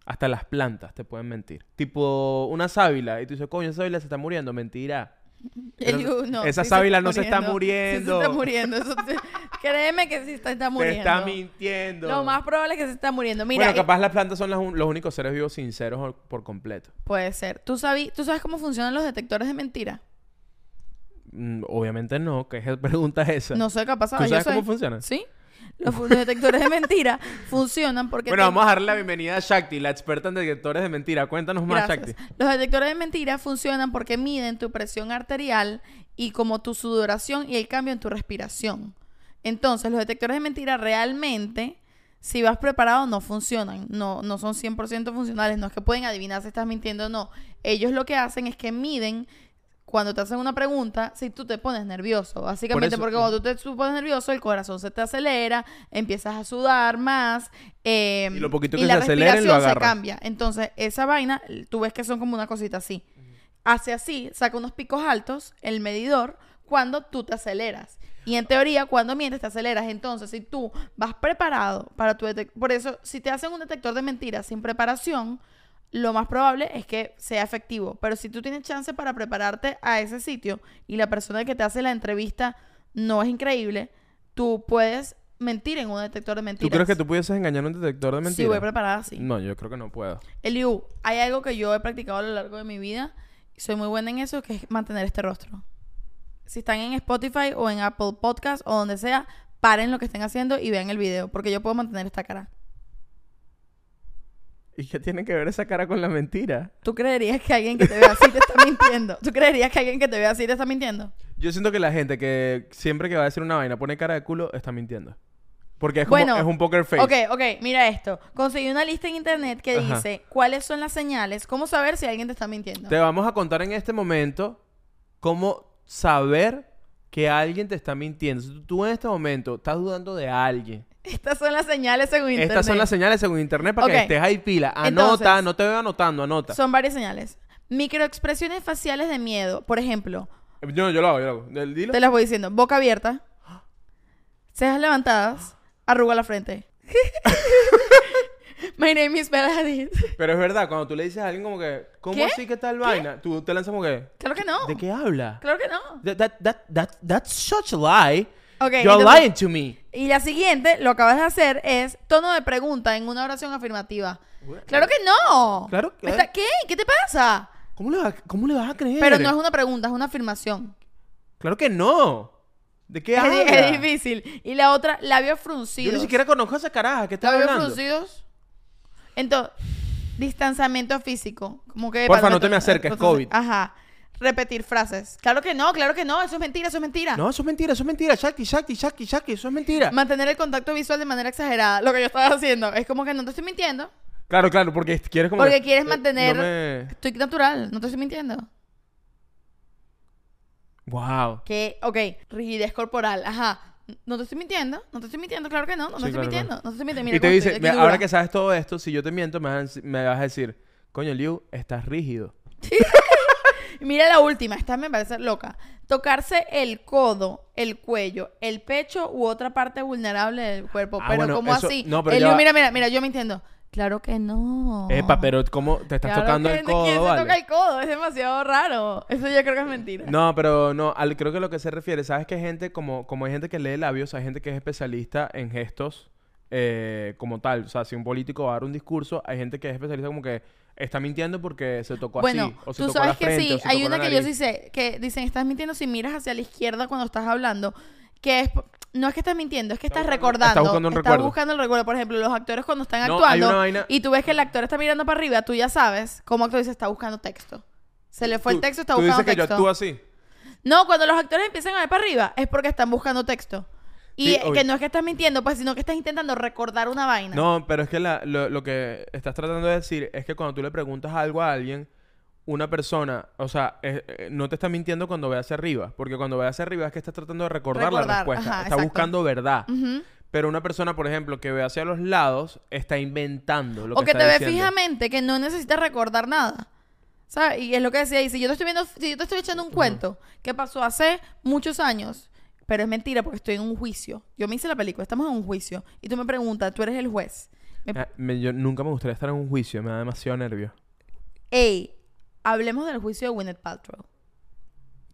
Hasta las plantas te pueden mentir. Tipo una sábila. Y tú dices, coño, esa sábila se está muriendo. Mentira. <laughs> Pero no, esa sí se sábila no se está Sí muriendo. se está muriendo. Eso te- <laughs> Créeme que sí está, está muriendo. está mintiendo. Lo más probable es que se está muriendo. Mira, bueno, eh, capaz las plantas son las un- los únicos seres vivos sinceros por completo. puede ser. ¿Tú, sabí- ¿Tú sabes cómo funcionan los detectores de mentira? Mm, obviamente no. ¿Qué <laughs> pregunta es esa? No ha pasado. ¿Tú sabes cómo funcionan? Sí. Los, detectores de mentira funcionan porque... Bueno, te- vamos a darle la bienvenida a Shakti, la experta en detectores de mentira. Cuéntanos más, Gracias. Shakti. Los detectores de mentira funcionan porque miden tu presión arterial y como tu sudoración y el cambio en tu respiración. Entonces, los detectores de mentira realmente, si vas preparado, no funcionan. No, no son 100% funcionales. No es que pueden adivinar si estás mintiendo o no. Ellos lo que hacen es que miden cuando te hacen una pregunta si tú te pones nervioso. Básicamente eso- porque cuando tú te tú pones nervioso, el corazón se te acelera, empiezas a sudar más. eh, Y lo poquito y que la se acelere, lo respiración se cambia. Entonces, esa vaina, tú ves que son como una cosita así. Hace así, saca unos picos altos, el medidor, cuando tú te aceleras. Y en teoría, cuando mientes, te aceleras. Entonces, si tú vas preparado para tu detector... Por eso, si te hacen un detector de mentiras sin preparación, lo más probable es que sea efectivo. Pero si tú tienes chance para prepararte a ese sitio y la persona que te hace la entrevista no es increíble, tú puedes mentir en un detector de ¿Tú mentiras. crees que tú pudieses engañar a un detector de Sí, mentiras? voy preparada, sí. No, yo creo que no puedo. Eliu, hay algo que yo he practicado a lo largo de mi vida y soy muy buena en eso, que es mantener este rostro. Si están en Spotify o en Apple Podcast o donde sea, paren lo que estén haciendo y vean el video, porque yo puedo mantener esta cara. <laughs> ¿Y qué tiene que ver esa cara con la mentira? ¿Tú creerías que alguien que te vea así te está mintiendo? ¿Tú creerías que alguien que te vea así te está mintiendo? Yo siento que la gente que siempre que va a decir una vaina pone cara de culo está mintiendo. Porque es como Bueno, es un poker face. Ok, ok, mira esto. Conseguí una lista en internet que Ajá. dice cuáles son las señales, cómo saber si alguien te está mintiendo. Te vamos a contar en este momento cómo saber que alguien te está mintiendo. Si tú en este momento estás dudando de alguien. Estas son las señales según internet. Estas son las señales según internet para Ok. que estés ahí pila. Anota, Entonces- no te veo anotando, anota. Son varias señales. Microexpresiones faciales de miedo. Por ejemplo, Yo, yo lo hago, yo lo hago. Dilo. te las voy diciendo. Boca abierta. Cejas levantadas. Arruga la frente. <laughs> My name is Bella Hadid. Pero es verdad, cuando tú le dices a alguien como que, ¿cómo ¿Qué? así que tal vaina? Tú te lanzas como que, Claro que no. ¿de qué habla? Claro que no. That, that, that, that, that's such a lie. Ok, You're entonces- lying to me. Y la siguiente, lo que acabas de hacer es tono de pregunta en una oración afirmativa. Claro que no. Claro que- Está- ¿Qué? ¿Qué te pasa? ¿Cómo le, va- ¿Cómo le vas a creer? Pero no es una pregunta, es una afirmación. Claro que no. ¿De qué <laughs> Es, habla? di- es difícil. Y la otra, labios Yo fruncidos. ni siquiera conozco a esa caraja. ¿Qué estás labios hablando? fruncidos. Entonces, distanciamiento físico. Como que Porfa, no te me acerques, COVID. Ajá. Repetir frases. Claro que no, claro que no. Eso es mentira, eso es mentira. No, eso es mentira, eso es mentira. Shakti, Shakti, Shakti, Shakti, eso es mentira. Mantener el contacto visual de manera exagerada. Lo que yo estaba haciendo. Es como que no te estoy mintiendo. Claro, claro, porque quieres como... Porque que- quieres eh, mantener- no me- natural, no te estoy mintiendo. Wow. Que, ok, rigidez corporal. Ajá. No te estoy mintiendo, no te estoy mintiendo, claro que no, no Sí, te estoy claro, mintiendo, claro. no te estoy mintiendo. Mira Y te dice, estoy "Ve, aquí ahora dura". que sabes todo esto, si yo te miento, me vas, a, me vas a decir, coño, Liu, estás rígido. <laughs> Mira la última, esta me parece loca. Tocarse el codo, el cuello, el pecho u otra parte vulnerable del cuerpo. Ah, pero bueno, ¿cómo eso- así? no, pero Eliu, ya va. mira, mira, mira, yo me entiendo. Claro que no. Epa, pero ¿cómo te estás Claro tocando que el no, ¿Quién codo? se vale? toca el codo? Es demasiado raro. Eso yo creo que es mentira. No, pero no, al- creo que lo que se refiere, ¿sabes que hay gente como, como hay gente que lee labios, hay gente que es especialista en gestos eh, como tal? O sea, si un político va a dar un discurso, hay gente que es especialista como que está mintiendo porque se tocó Bueno, así, o se tú tocó la sabes que sí. Hay una que yo sí sé, que dicen, estás mintiendo si miras hacia la izquierda cuando estás hablando. Que es, no es que estás mintiendo, es que Está estás recordando. está buscando un estás recuerdo. buscando el recuerdo. Por ejemplo, los actores cuando están No, actuando vaina- y tú ves que el actor está mirando para arriba, tú ya sabes cómo actor dice, está buscando texto. Se le fue el texto, está tú buscando dices que yo texto. actúo así. No, cuando los actores empiezan a ver para arriba es porque están buscando texto. Y Sí, que no es que estás mintiendo, pues, sino que estás intentando recordar una vaina. No, pero es que la- lo, lo que estás tratando de decir es que cuando tú le preguntas algo a alguien, una persona, o sea, eh, eh, no te está mintiendo cuando ve hacia arriba, porque cuando ve hacia arriba es que estás tratando de recordar, la respuesta, ajá, está exacto. buscando verdad. Pero una persona, por ejemplo, que ve hacia los lados, está inventando lo o que, que está te ve fijamente, que no necesitas recordar nada. ¿Sabes? Y es lo que decía ahí. Si yo te estoy viendo, si yo te estoy echando un cuento que pasó hace muchos años, pero es mentira porque estoy en un juicio. Yo me hice la película, estamos en un juicio. Y tú me preguntas, tú eres el juez. Me- Ah, me- yo nunca me gustaría estar en un juicio, me da demasiado nervio. Ey, hablemos del juicio de Gwyneth Paltrow.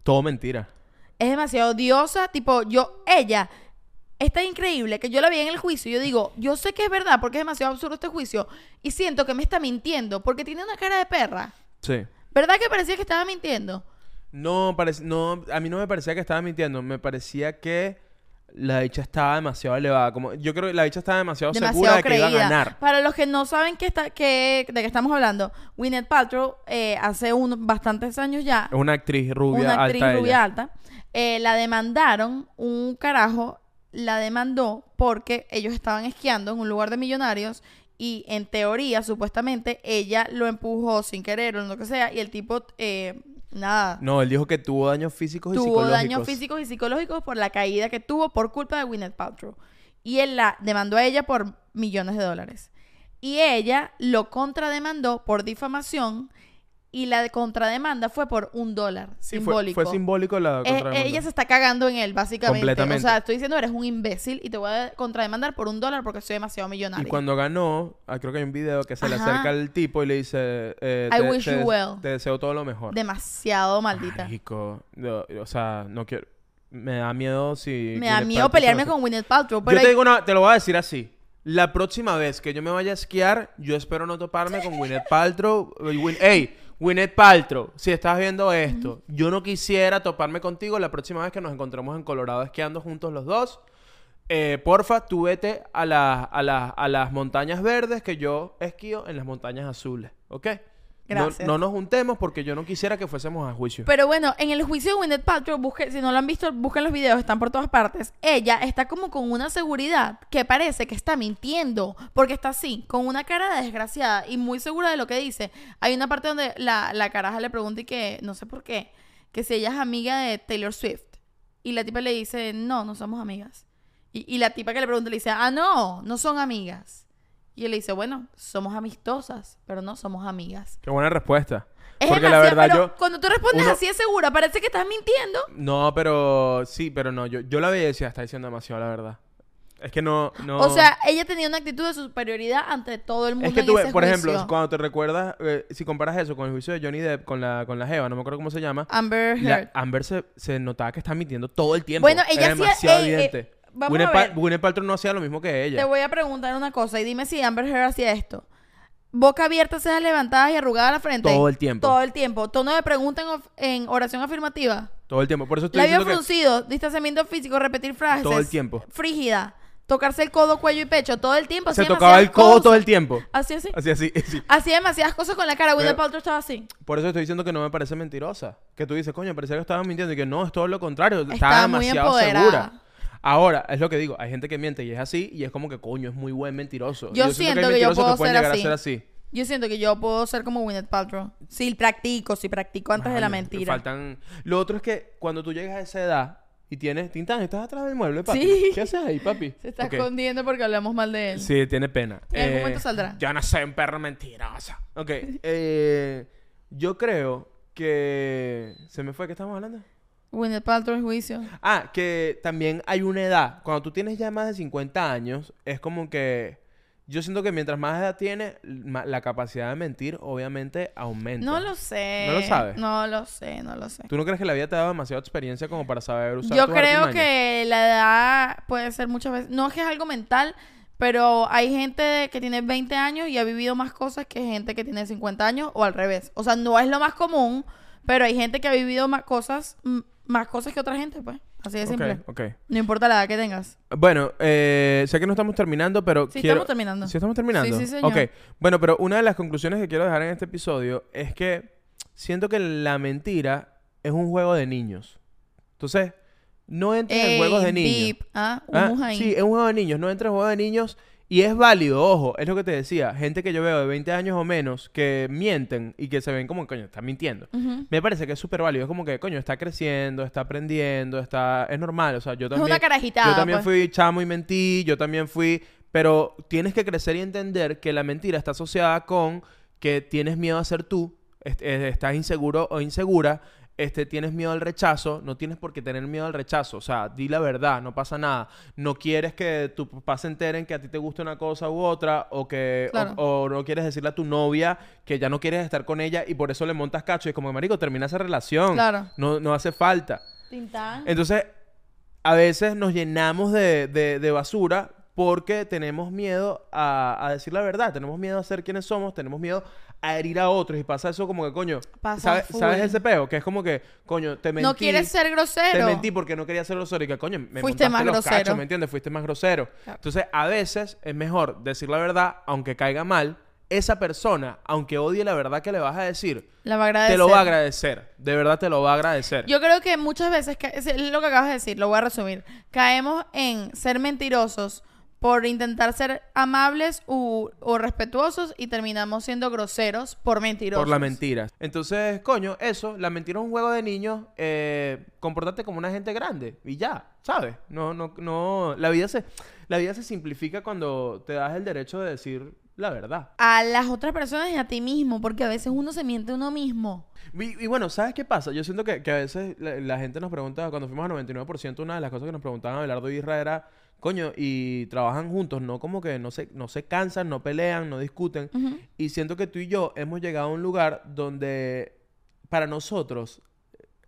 Todo mentira. Es demasiado odiosa, tipo, yo, ella, está increíble que yo la vi en el juicio y yo digo, yo sé que es verdad porque es demasiado absurdo este juicio y siento que me está mintiendo porque tiene una cara de perra. Sí. ¿Verdad que parecía que estaba mintiendo? No, no, a mí no me parecía que estaba mintiendo, me parecía que la dicha estaba demasiado elevada. Como, yo creo que la dicha estaba demasiado, segura de que iba a ganar. Para los que no saben que está, que, de qué estamos hablando, Gwyneth Paltrow eh, hace un, bastantes años ya, Es una actriz rubia, una actriz alta rubia ella. alta, eh, la demandaron, un carajo la demandó porque ellos estaban esquiando en un lugar de millonarios y en teoría, supuestamente, ella lo empujó sin querer o lo que sea y el tipo, eh, nada, No, él dijo que tuvo daños físicos y tuvo psicológicos. daños físicos y psicológicos por la caída que tuvo por culpa de Gwyneth Paltrow. Y él la demandó a ella por millones de dólares. Y ella lo contrademandó por difamación y la de contrademanda fue por un dólar Sí, fue- simbólico. Fue, simbólico la Eh, contrademanda. ella se está cagando en él, básicamente. Completamente. O sea, estoy diciendo, eres un imbécil y te voy a contrademandar por un dólar porque soy demasiado millonario. Y cuando ganó, ah, creo que hay un video que se le acerca al tipo y le dice... eh, I te, wish te- you well. te deseo todo lo mejor. Demasiado maldita. Marico, no, o sea, no quiero... Me da miedo si... Me da miedo Paltrow pelearme con Gwyneth Paltrow. Yo te hay- digo una... Te lo voy a decir así. La próxima vez que yo me vaya a esquiar, yo espero no toparme con Gwyneth Paltrow. Eh, ¡Ey! Gwyneth Paltrow, si estás viendo esto, yo no quisiera toparme contigo la próxima vez que nos encontremos en Colorado esquiando juntos los dos. Eh, porfa, tú vete a, la- a, la- a las montañas verdes que yo esquío en las montañas azules, ¿ok? No- Gracias. No, nos juntemos porque yo no quisiera que fuésemos a juicio. Pero bueno, en el juicio de Gwyneth Paltrow, busque, si no lo han visto, busquen los videos, están por todas partes. Ella está como con una seguridad que parece que está mintiendo, porque está así, con una cara de desgraciada y muy segura de lo que dice. Hay una parte donde la, la caraja le pregunta y que, no sé por qué, que si ella es amiga de Taylor Swift. Y la tipa le dice, no, no somos amigas. Y, y la tipa que le pregunta le dice, ah, no, no son amigas. Y él le dice, bueno, somos amistosas, pero no somos amigas. Qué buena respuesta. Es porque la verdad pero yo... cuando tú respondes uno- así de segura, parece que estás mintiendo. No, pero sí, pero no. Yo, yo la veía y decía, está diciendo demasiado la verdad. Es que no, no. O sea, ella tenía una actitud de superioridad ante todo el mundo. es que en tú, ese ves, por ejemplo, cuando te recuerdas, eh, si comparas eso con el juicio de Johnny Depp con la, con la Jeva, no me acuerdo cómo se llama. Amber la- Heard. Amber se, se notaba que está mintiendo todo el tiempo. Bueno, ella Era hacía- demasiado eh, evidente. Vamos Gwyneth a Pa- ver. Gwyneth Paltrow no hacía lo mismo que Te ella. voy a preguntar una cosa y dime si Amber Heard hacía esto. Boca abierta, cejas levantadas y arrugada a la frente. Todo el tiempo. Todo el tiempo. Tono de pregunta en, en oración afirmativa. Todo el tiempo. Por eso estoy Labio diciendo que fruncido, distanciamiento físico, repetir frases. Todo el tiempo. Frígida. Tocarse el codo, cuello y pecho. Todo el tiempo. se tocaba el codo cosas. todo el tiempo. Así, así. Así, así, <laughs> así. Hacía demasiadas cosas con la cara. Gwyneth Paltrow estaba así. Por eso estoy diciendo que no me parece mentirosa. Que tú dices, coño, parecía que estaba mintiendo y que no, es todo lo contrario. Estaba Estaba muy demasiado empoderada. segura. Ahora, es lo que digo, hay gente que miente y es así y es como que coño, es muy buen mentiroso. Yo hay siento que yo mentirosos puedo pueden ser llegar así. a ser así. Yo siento que yo puedo ser como Gwyneth Paltrow. Si practico, si practico antes de la mentira. Faltan... Lo otro es que cuando tú llegas a esa edad y tienes... Tintán, ¿estás atrás del mueble, papi? Sí. ¿Qué haces ahí, papi? Se está escondiendo porque hablamos mal de él. Sí, tiene pena. En algún Eh, momento saldrá. Yo no soy un perro mentiroso. Ok. <laughs> eh, yo creo que ¿Se me fue? ¿Qué estamos hablando? Gwyneth Paltrow el juicio. Ah, que también hay una edad. Cuando tú tienes ya más de 50 años, es como que... Yo siento que mientras más edad tienes, la capacidad de mentir obviamente aumenta. No lo sé. ¿No lo sabes? No lo sé, no lo sé. ¿Tú no crees que la vida te ha dado demasiada experiencia como para saber usar Yo tus creo artimañas? que la edad puede ser muchas veces, no es que es algo mental, pero hay gente que tiene 20 años y ha vivido más cosas que gente que tiene 50 años o al revés. O sea, no es lo más común, pero hay gente que ha vivido más cosas, m- más cosas que otra gente, pues. Así de Ok, simple. ok. No importa la edad que tengas. Bueno, eh, sé que no estamos terminando, pero Sí, quiero... estamos terminando. ¿Sí estamos terminando? Sí, sí, señor. Ok. Bueno, pero una de las conclusiones que quiero dejar en este episodio es que siento que la mentira es un juego de niños. Entonces, no entres en juegos de niños. beep, ¿ah? Ah. Sí, es un juego de niños, no entres en juego de niños y es válido, ojo, es lo que te decía, gente que yo veo de 20 años o menos que mienten y que se ven como, coño, están mintiendo. Me parece que es súper válido, es como que, coño, está creciendo, está aprendiendo, está... Es normal, o sea, yo también... una carajitada, Yo también pues. fui chamo y mentí, yo también fui... Pero tienes que crecer y entender que la mentira está asociada con que tienes miedo a ser tú, est- eh, estás inseguro o insegura, este, tienes miedo al rechazo, no tienes por qué tener miedo al rechazo, o sea, di la verdad, no pasa nada. No quieres que tu papá se enteren que a ti te gusta una cosa u otra, o que o- Claro. o, no quieres decirle a tu novia que ya no quieres estar con ella y por eso le montas cacho. Y es como, marico, termina esa relación. Claro. No, no hace falta. Tintán. Entonces, a veces nos llenamos de, de- de basura porque tenemos miedo a, a decir la verdad, tenemos miedo a ser quienes somos, tenemos miedo a herir a otros y pasa eso como que, coño, Pasa ¿sabes. ¿sabes ese peo? Que es como que, coño, te mentí. no quieres ser Te grosero. mentí porque no quería ser grosero y que, coño, me Fuiste más los grosero. cachos, ¿me entiendes? Fuiste más grosero. Claro. Entonces, a veces es mejor decir la verdad, aunque caiga mal, esa persona, aunque odie la verdad que le vas a decir, La va a te lo va a agradecer. De verdad te lo va a agradecer. Yo creo que muchas veces, es lo que acabas de decir, lo voy a resumir, caemos en ser mentirosos por intentar ser amables u- o respetuosos y terminamos siendo groseros por mentirosos. Por la mentira. Entonces, coño, eso, la mentira es un juego de niños. Eh, comportarte como una gente grande y ya, ¿sabes? No, no, no. La vida se, la vida se simplifica cuando te das el derecho de decir la verdad. A las otras personas y a ti mismo, porque a veces uno se miente a uno mismo. Y, y bueno, ¿sabes qué pasa? Yo siento que, que a veces la, la gente nos pregunta, cuando fuimos a 99%, una de las cosas que nos preguntaban Abelardo y Isra era, coño, y trabajan juntos, no como que no se, no se cansan, no pelean, no discuten. Y siento que tú y yo hemos llegado a un lugar donde para nosotros,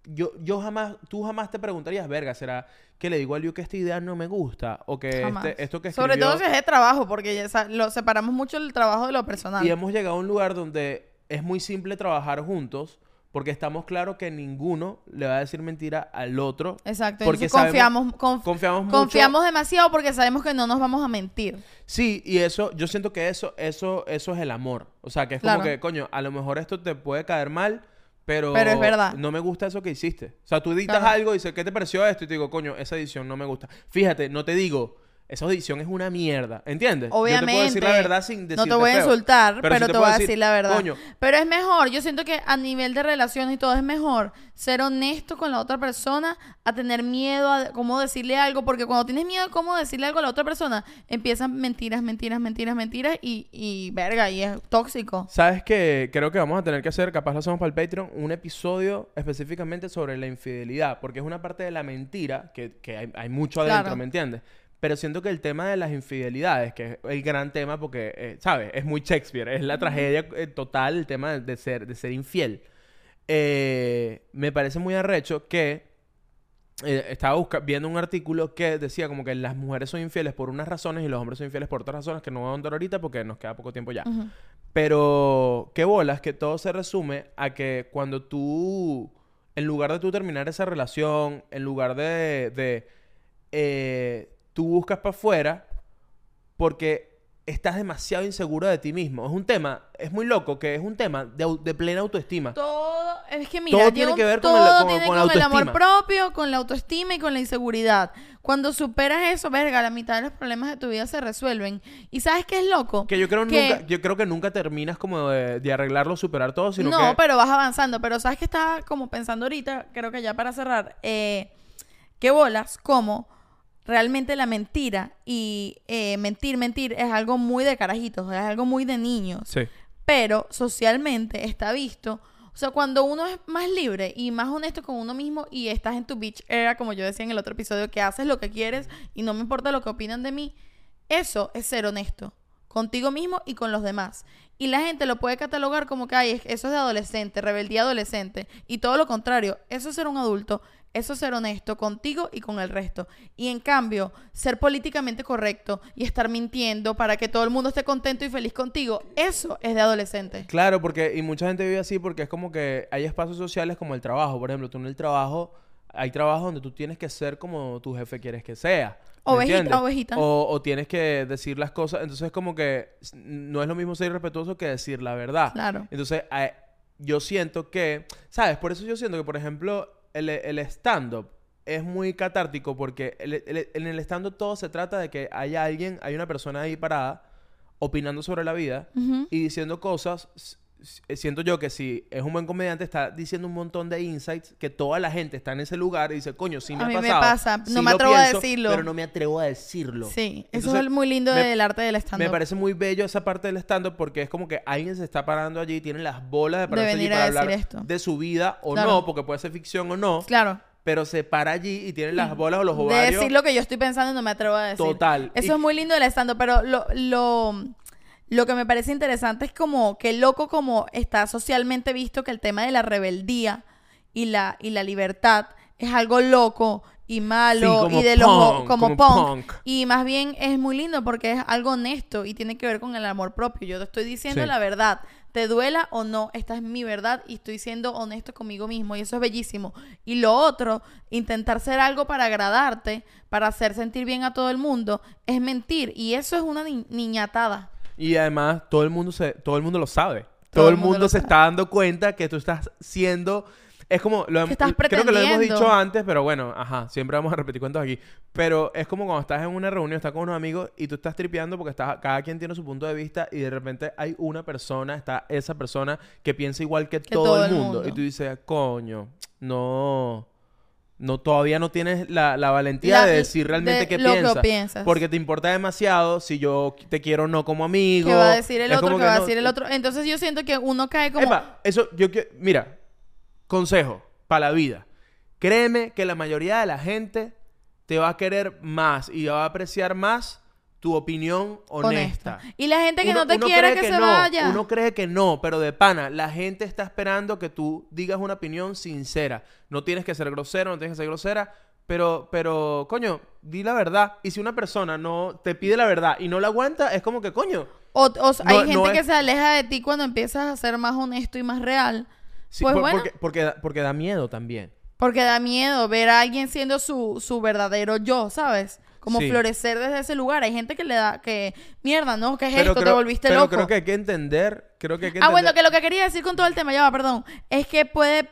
yo, yo jamás, tú jamás te preguntarías, verga, ¿será que le digo a Liu que esta idea no me gusta? O que este, esto que Sobre todo si es de trabajo, porque lo separamos mucho el trabajo de lo personal. Y hemos llegado a un lugar donde es muy simple trabajar juntos porque estamos claros que ninguno le va a decir mentira al otro. Exacto. Porque Entonces sabemos- confiamos, conf- confiamos mucho. confiamos demasiado porque sabemos que no nos vamos a mentir. Sí, y eso, yo siento que eso, eso, eso es el amor. O sea, que es Claro. como que, coño, a lo mejor esto te puede caer mal, pero, Pero es verdad. no me gusta eso que hiciste. O sea, tú editas Claro. algo y dices, ¿qué te pareció esto? Y te digo, coño, esa edición no me gusta. Fíjate, no te digo, esa edición es una mierda. ¿Entiendes? Obviamente. Yo te puedo decir la verdad sin decirte No te voy a feo. insultar, pero, te, voy a decir la verdad. Coño, Pero es mejor, yo siento que a nivel de relaciones y todo es mejor ser honesto con la otra persona a tener miedo a cómo decirle algo, porque cuando tienes miedo a cómo decirle algo a la otra persona, empiezan mentiras, mentiras, mentiras, mentiras y, y verga, y es tóxico. ¿Sabes qué? Creo que vamos a tener que hacer, capaz lo hacemos para el Patreon, un episodio específicamente sobre la infidelidad, porque es una parte de la mentira que, que hay, hay mucho adentro, Claro. ¿me entiendes? Pero siento que el tema de las infidelidades, que es el gran tema porque, eh, ¿sabes? Es muy Shakespeare, es la tragedia eh, total el tema de, ser, de ser infiel. Eh, me parece muy arrecho que eh, estaba viendo un artículo que decía como que las mujeres son infieles por unas razones y los hombres son infieles por otras razones que no voy a ahondar ahorita porque nos queda poco tiempo ya. Pero qué bolas que todo se resume a que cuando tú, en lugar de tú terminar esa relación, en lugar de, de eh, tú buscas para afuera, porque estás demasiado inseguro de ti mismo. Es un tema, es muy loco, que es un tema de, de plena autoestima. Todo, es que mira, Todo tiene que ver con el- con- tiene con la con el amor propio, con la autoestima y con la inseguridad. Cuando superas eso, verga, la mitad de los problemas de tu vida se resuelven. ¿Y sabes qué es loco? Que yo creo, Que- nunca, yo creo que nunca terminas como de, de arreglarlo, superar todo, sino no, que... pero vas avanzando. Pero sabes que estaba como pensando ahorita, creo que ya para cerrar, eh, qué bolas, como realmente la mentira y eh, mentir, mentir es algo muy de carajitos, es algo muy de niños. Sí. Pero socialmente está visto O sea, cuando uno es más libre y más honesto con uno mismo y estás en tu beach era, como yo decía en el otro episodio, que haces lo que quieres y no me importa lo que opinan de mí, eso es ser honesto contigo mismo y con los demás. Y la gente lo puede catalogar como que, ay, eso es de adolescente, rebeldía adolescente. Y todo lo contrario, eso es ser un adulto, eso es ser honesto contigo y con el resto. Y en cambio, ser políticamente correcto y estar mintiendo para que todo el mundo esté contento y feliz contigo, eso es de adolescente. Claro, porque, y mucha gente vive así porque es como que hay espacios sociales como el trabajo. Por ejemplo, tú en el trabajo, hay trabajos donde tú tienes que ser como tu jefe quieres que sea. ¿me Ovejita, entiendes? ovejita. O, o tienes que decir las cosas. Entonces, es como que no es lo mismo ser irrespetuoso que decir la verdad. Claro. Entonces, a- yo siento que, ¿sabes? Por eso yo siento que, por ejemplo, el, el stand-up es muy catártico porque el- el- en el stand-up todo se trata de que hay alguien, hay una persona ahí parada opinando sobre la vida y diciendo cosas. S- Siento yo que si es un buen comediante, está diciendo un montón de insights que toda la gente está en ese lugar y dice, coño, sí me A ha mí me pasado. pasa, no sí me atrevo a decirlo". Pero no me atrevo a decirlo. Sí, eso Entonces, es muy lindo me- del arte del stand-up. Me parece muy bello esa parte del stand-up porque es como que alguien se está parando allí y tiene las bolas de pararse allí para hablar esto. de su vida o Claro. no, porque puede ser ficción o no, Claro. pero se para allí y tiene las bolas o los De ovarios. decir lo que yo estoy pensando y no me atrevo a decir. Total. Eso Y- es muy lindo del stand pero lo, lo, lo que me parece interesante es como que loco como está socialmente visto que el tema de la rebeldía y la, y la libertad es algo loco y malo Sí, y de los como, como punk. punk. y más bien es muy lindo porque es algo honesto y tiene que ver con el amor propio yo te estoy diciendo Sí. la verdad te duela o no esta es mi verdad y estoy siendo honesto conmigo mismo y eso es bellísimo y lo otro intentar ser algo para agradarte para hacer sentir bien a todo el mundo es mentir y eso es una ni- niñatada Y además todo el mundo se, todo el mundo lo sabe. Todo, el mundo, se sabe. está dando cuenta que tú estás siendo es como lo, Que estás creo que lo hemos dicho antes, pero bueno, ajá, siempre vamos a repetir cuentos aquí. Pero es como cuando estás en una reunión, estás con unos amigos y tú estás tripeando porque estás, cada quien tiene su punto de vista y de repente hay una persona, está esa persona que piensa igual que, todo, el mundo. Y tú dices, coño, no, no, todavía no tienes la, la valentía La- de decir realmente de qué lo que piensas. piensas. Porque te importa demasiado si yo te quiero o no como amigo. ¿Qué va a decir el Es otro? ¿Qué va a decir el otro? Entonces yo siento que uno cae como... Epa, eso yo que mira, consejo para la vida. Créeme que la mayoría de la gente te va a querer más y va a apreciar más tu opinión honesta. honesta. Y la gente que Uno- no te quiere que, se no, vaya. Uno cree que no, pero de pana, la gente está esperando que tú digas una opinión sincera. No tienes que ser grosero, no tienes que ser grosera, pero, pero, coño, di la verdad. Y si una persona no te pide la verdad y no la aguanta, es como que, coño, O, o sea, No- hay gente no es- que se aleja de ti cuando empiezas a ser más honesto y más real. sí, pues por- bueno, porque, porque, da- porque da miedo también. porque da miedo ver a alguien siendo su, su verdadero yo, ¿sabes? Como Sí. florecer desde ese lugar. Hay gente que le da que, mierda, ¿no? ¿Qué es Pero esto? Te volviste pero loco. creo que hay que entender, creo que hay que Ah, bueno, que lo que quería decir con todo el tema, ya va, perdón, es que puede,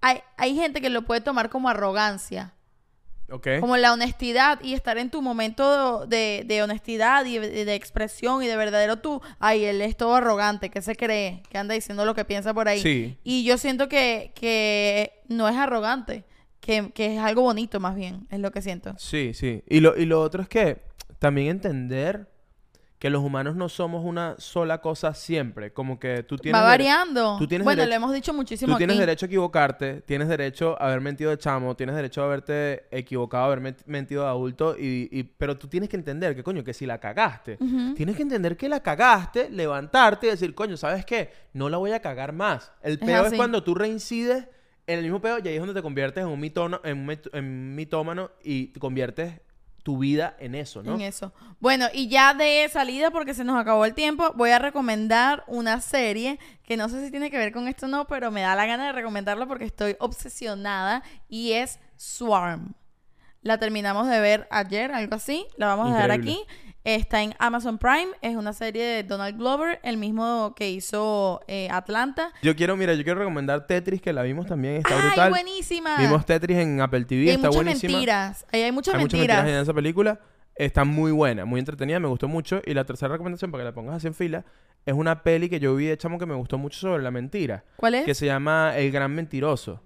hay, hay gente que lo puede tomar como arrogancia. Ok. Como la honestidad y estar en tu momento de, de honestidad y de, de expresión y de verdadero tú. Ay, él es todo arrogante, que se cree, que anda diciendo lo que piensa por ahí. Sí. Y yo siento que, que no es arrogante, que, que es algo bonito más bien, es lo que siento. Sí, sí. Y lo, y lo otro es que también entender que los humanos no somos una sola cosa siempre. Como que tú tienes... Va variando. tú tienes bueno, derecho- lo hemos dicho muchísimo Tú tienes aquí. derecho a equivocarte, tienes derecho a haber mentido de chamo, tienes derecho a haberte equivocado, a haber men- mentido de adulto, y, y- pero tú tienes que entender que, coño, que si la cagaste, Ujú. tienes que entender que la cagaste, levantarte y decir, coño, ¿sabes qué? No la voy a cagar más. El Es peo es, así. cuando tú reincides en el mismo peo y ahí es donde te conviertes en un, mitono, en un mit- en un mitómano y te conviertes tu vida en eso, ¿no? En eso. Bueno, y ya de salida, porque se nos acabó el tiempo, voy a recomendar una serie que no sé si tiene que ver con esto o no, pero me da la gana de recomendarla porque estoy obsesionada y es Swarm. La terminamos de ver ayer, algo así. La vamos a dejar aquí. Está en Amazon Prime. Es una serie de Donald Glover, el mismo que hizo eh, Atlanta. Yo quiero, mira, yo quiero recomendar Tetris, que la vimos también, está ¡Ay, brutal. buenísima! Vimos Tetris en Apple TV, y hay está muchas buenísima. mentiras. Ahí hay muchas Hay muchas mentiras. mentiras en esa película. Está muy buena, muy entretenida, me gustó mucho. Y la tercera recomendación, para que la pongas así en fila, es una peli que yo vi de chamo que me gustó mucho sobre la mentira. ¿Cuál es? Que se llama El Gran Mentiroso.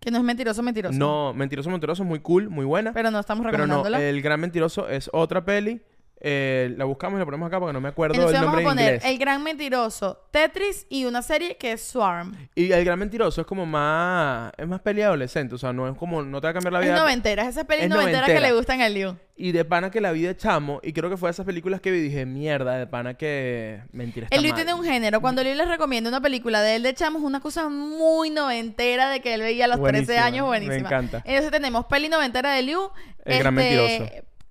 Que no es mentiroso, mentiroso. No, Mentiroso, Mentiroso es muy cool, muy buena. Pero no estamos Pero no, recomendándola. El Gran Mentiroso es otra peli Eh, la buscamos y la ponemos acá porque no me acuerdo Entonces el vamos nombre a en poner inglés. El Gran Mentiroso, Tetris y una serie que es Swarm. Y el gran mentiroso es como más... Es más peli adolescente. O sea, no es como... No te va a cambiar la Es vida. noventera, es esa peli Es noventera, que le gustan al Liu. Y de pana que la vi de chamo. Y creo que fue de esas películas que vi dije... Mierda, de pana que... Mentira, está El Liu mal". tiene un género. Cuando Liu les recomienda una película de él de chamo, es una cosa muy noventera de que él veía a los 13 Buenísima, años, me buenísima. encanta. Entonces tenemos peli noventera de Liu. El gran mentiroso.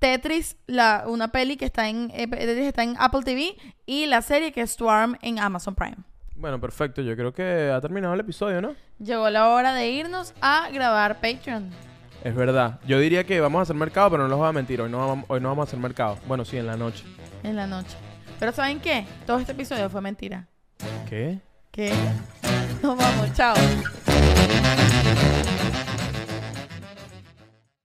Tetris, la, una peli que está en, eh, Tetris está en Apple TV y la serie que es Swarm en Amazon Prime. Bueno, perfecto. Yo creo que ha terminado el episodio, ¿no? Llegó la hora de irnos a grabar Patreon. Es verdad. Yo diría que vamos a hacer mercado, pero no les voy a mentir. Hoy no vamos, hoy no vamos a hacer mercado. Bueno, sí, en la noche. En la noche. Pero ¿saben qué? Todo este episodio fue mentira. ¿Qué? ¿Qué? <laughs> Nos vamos, chao.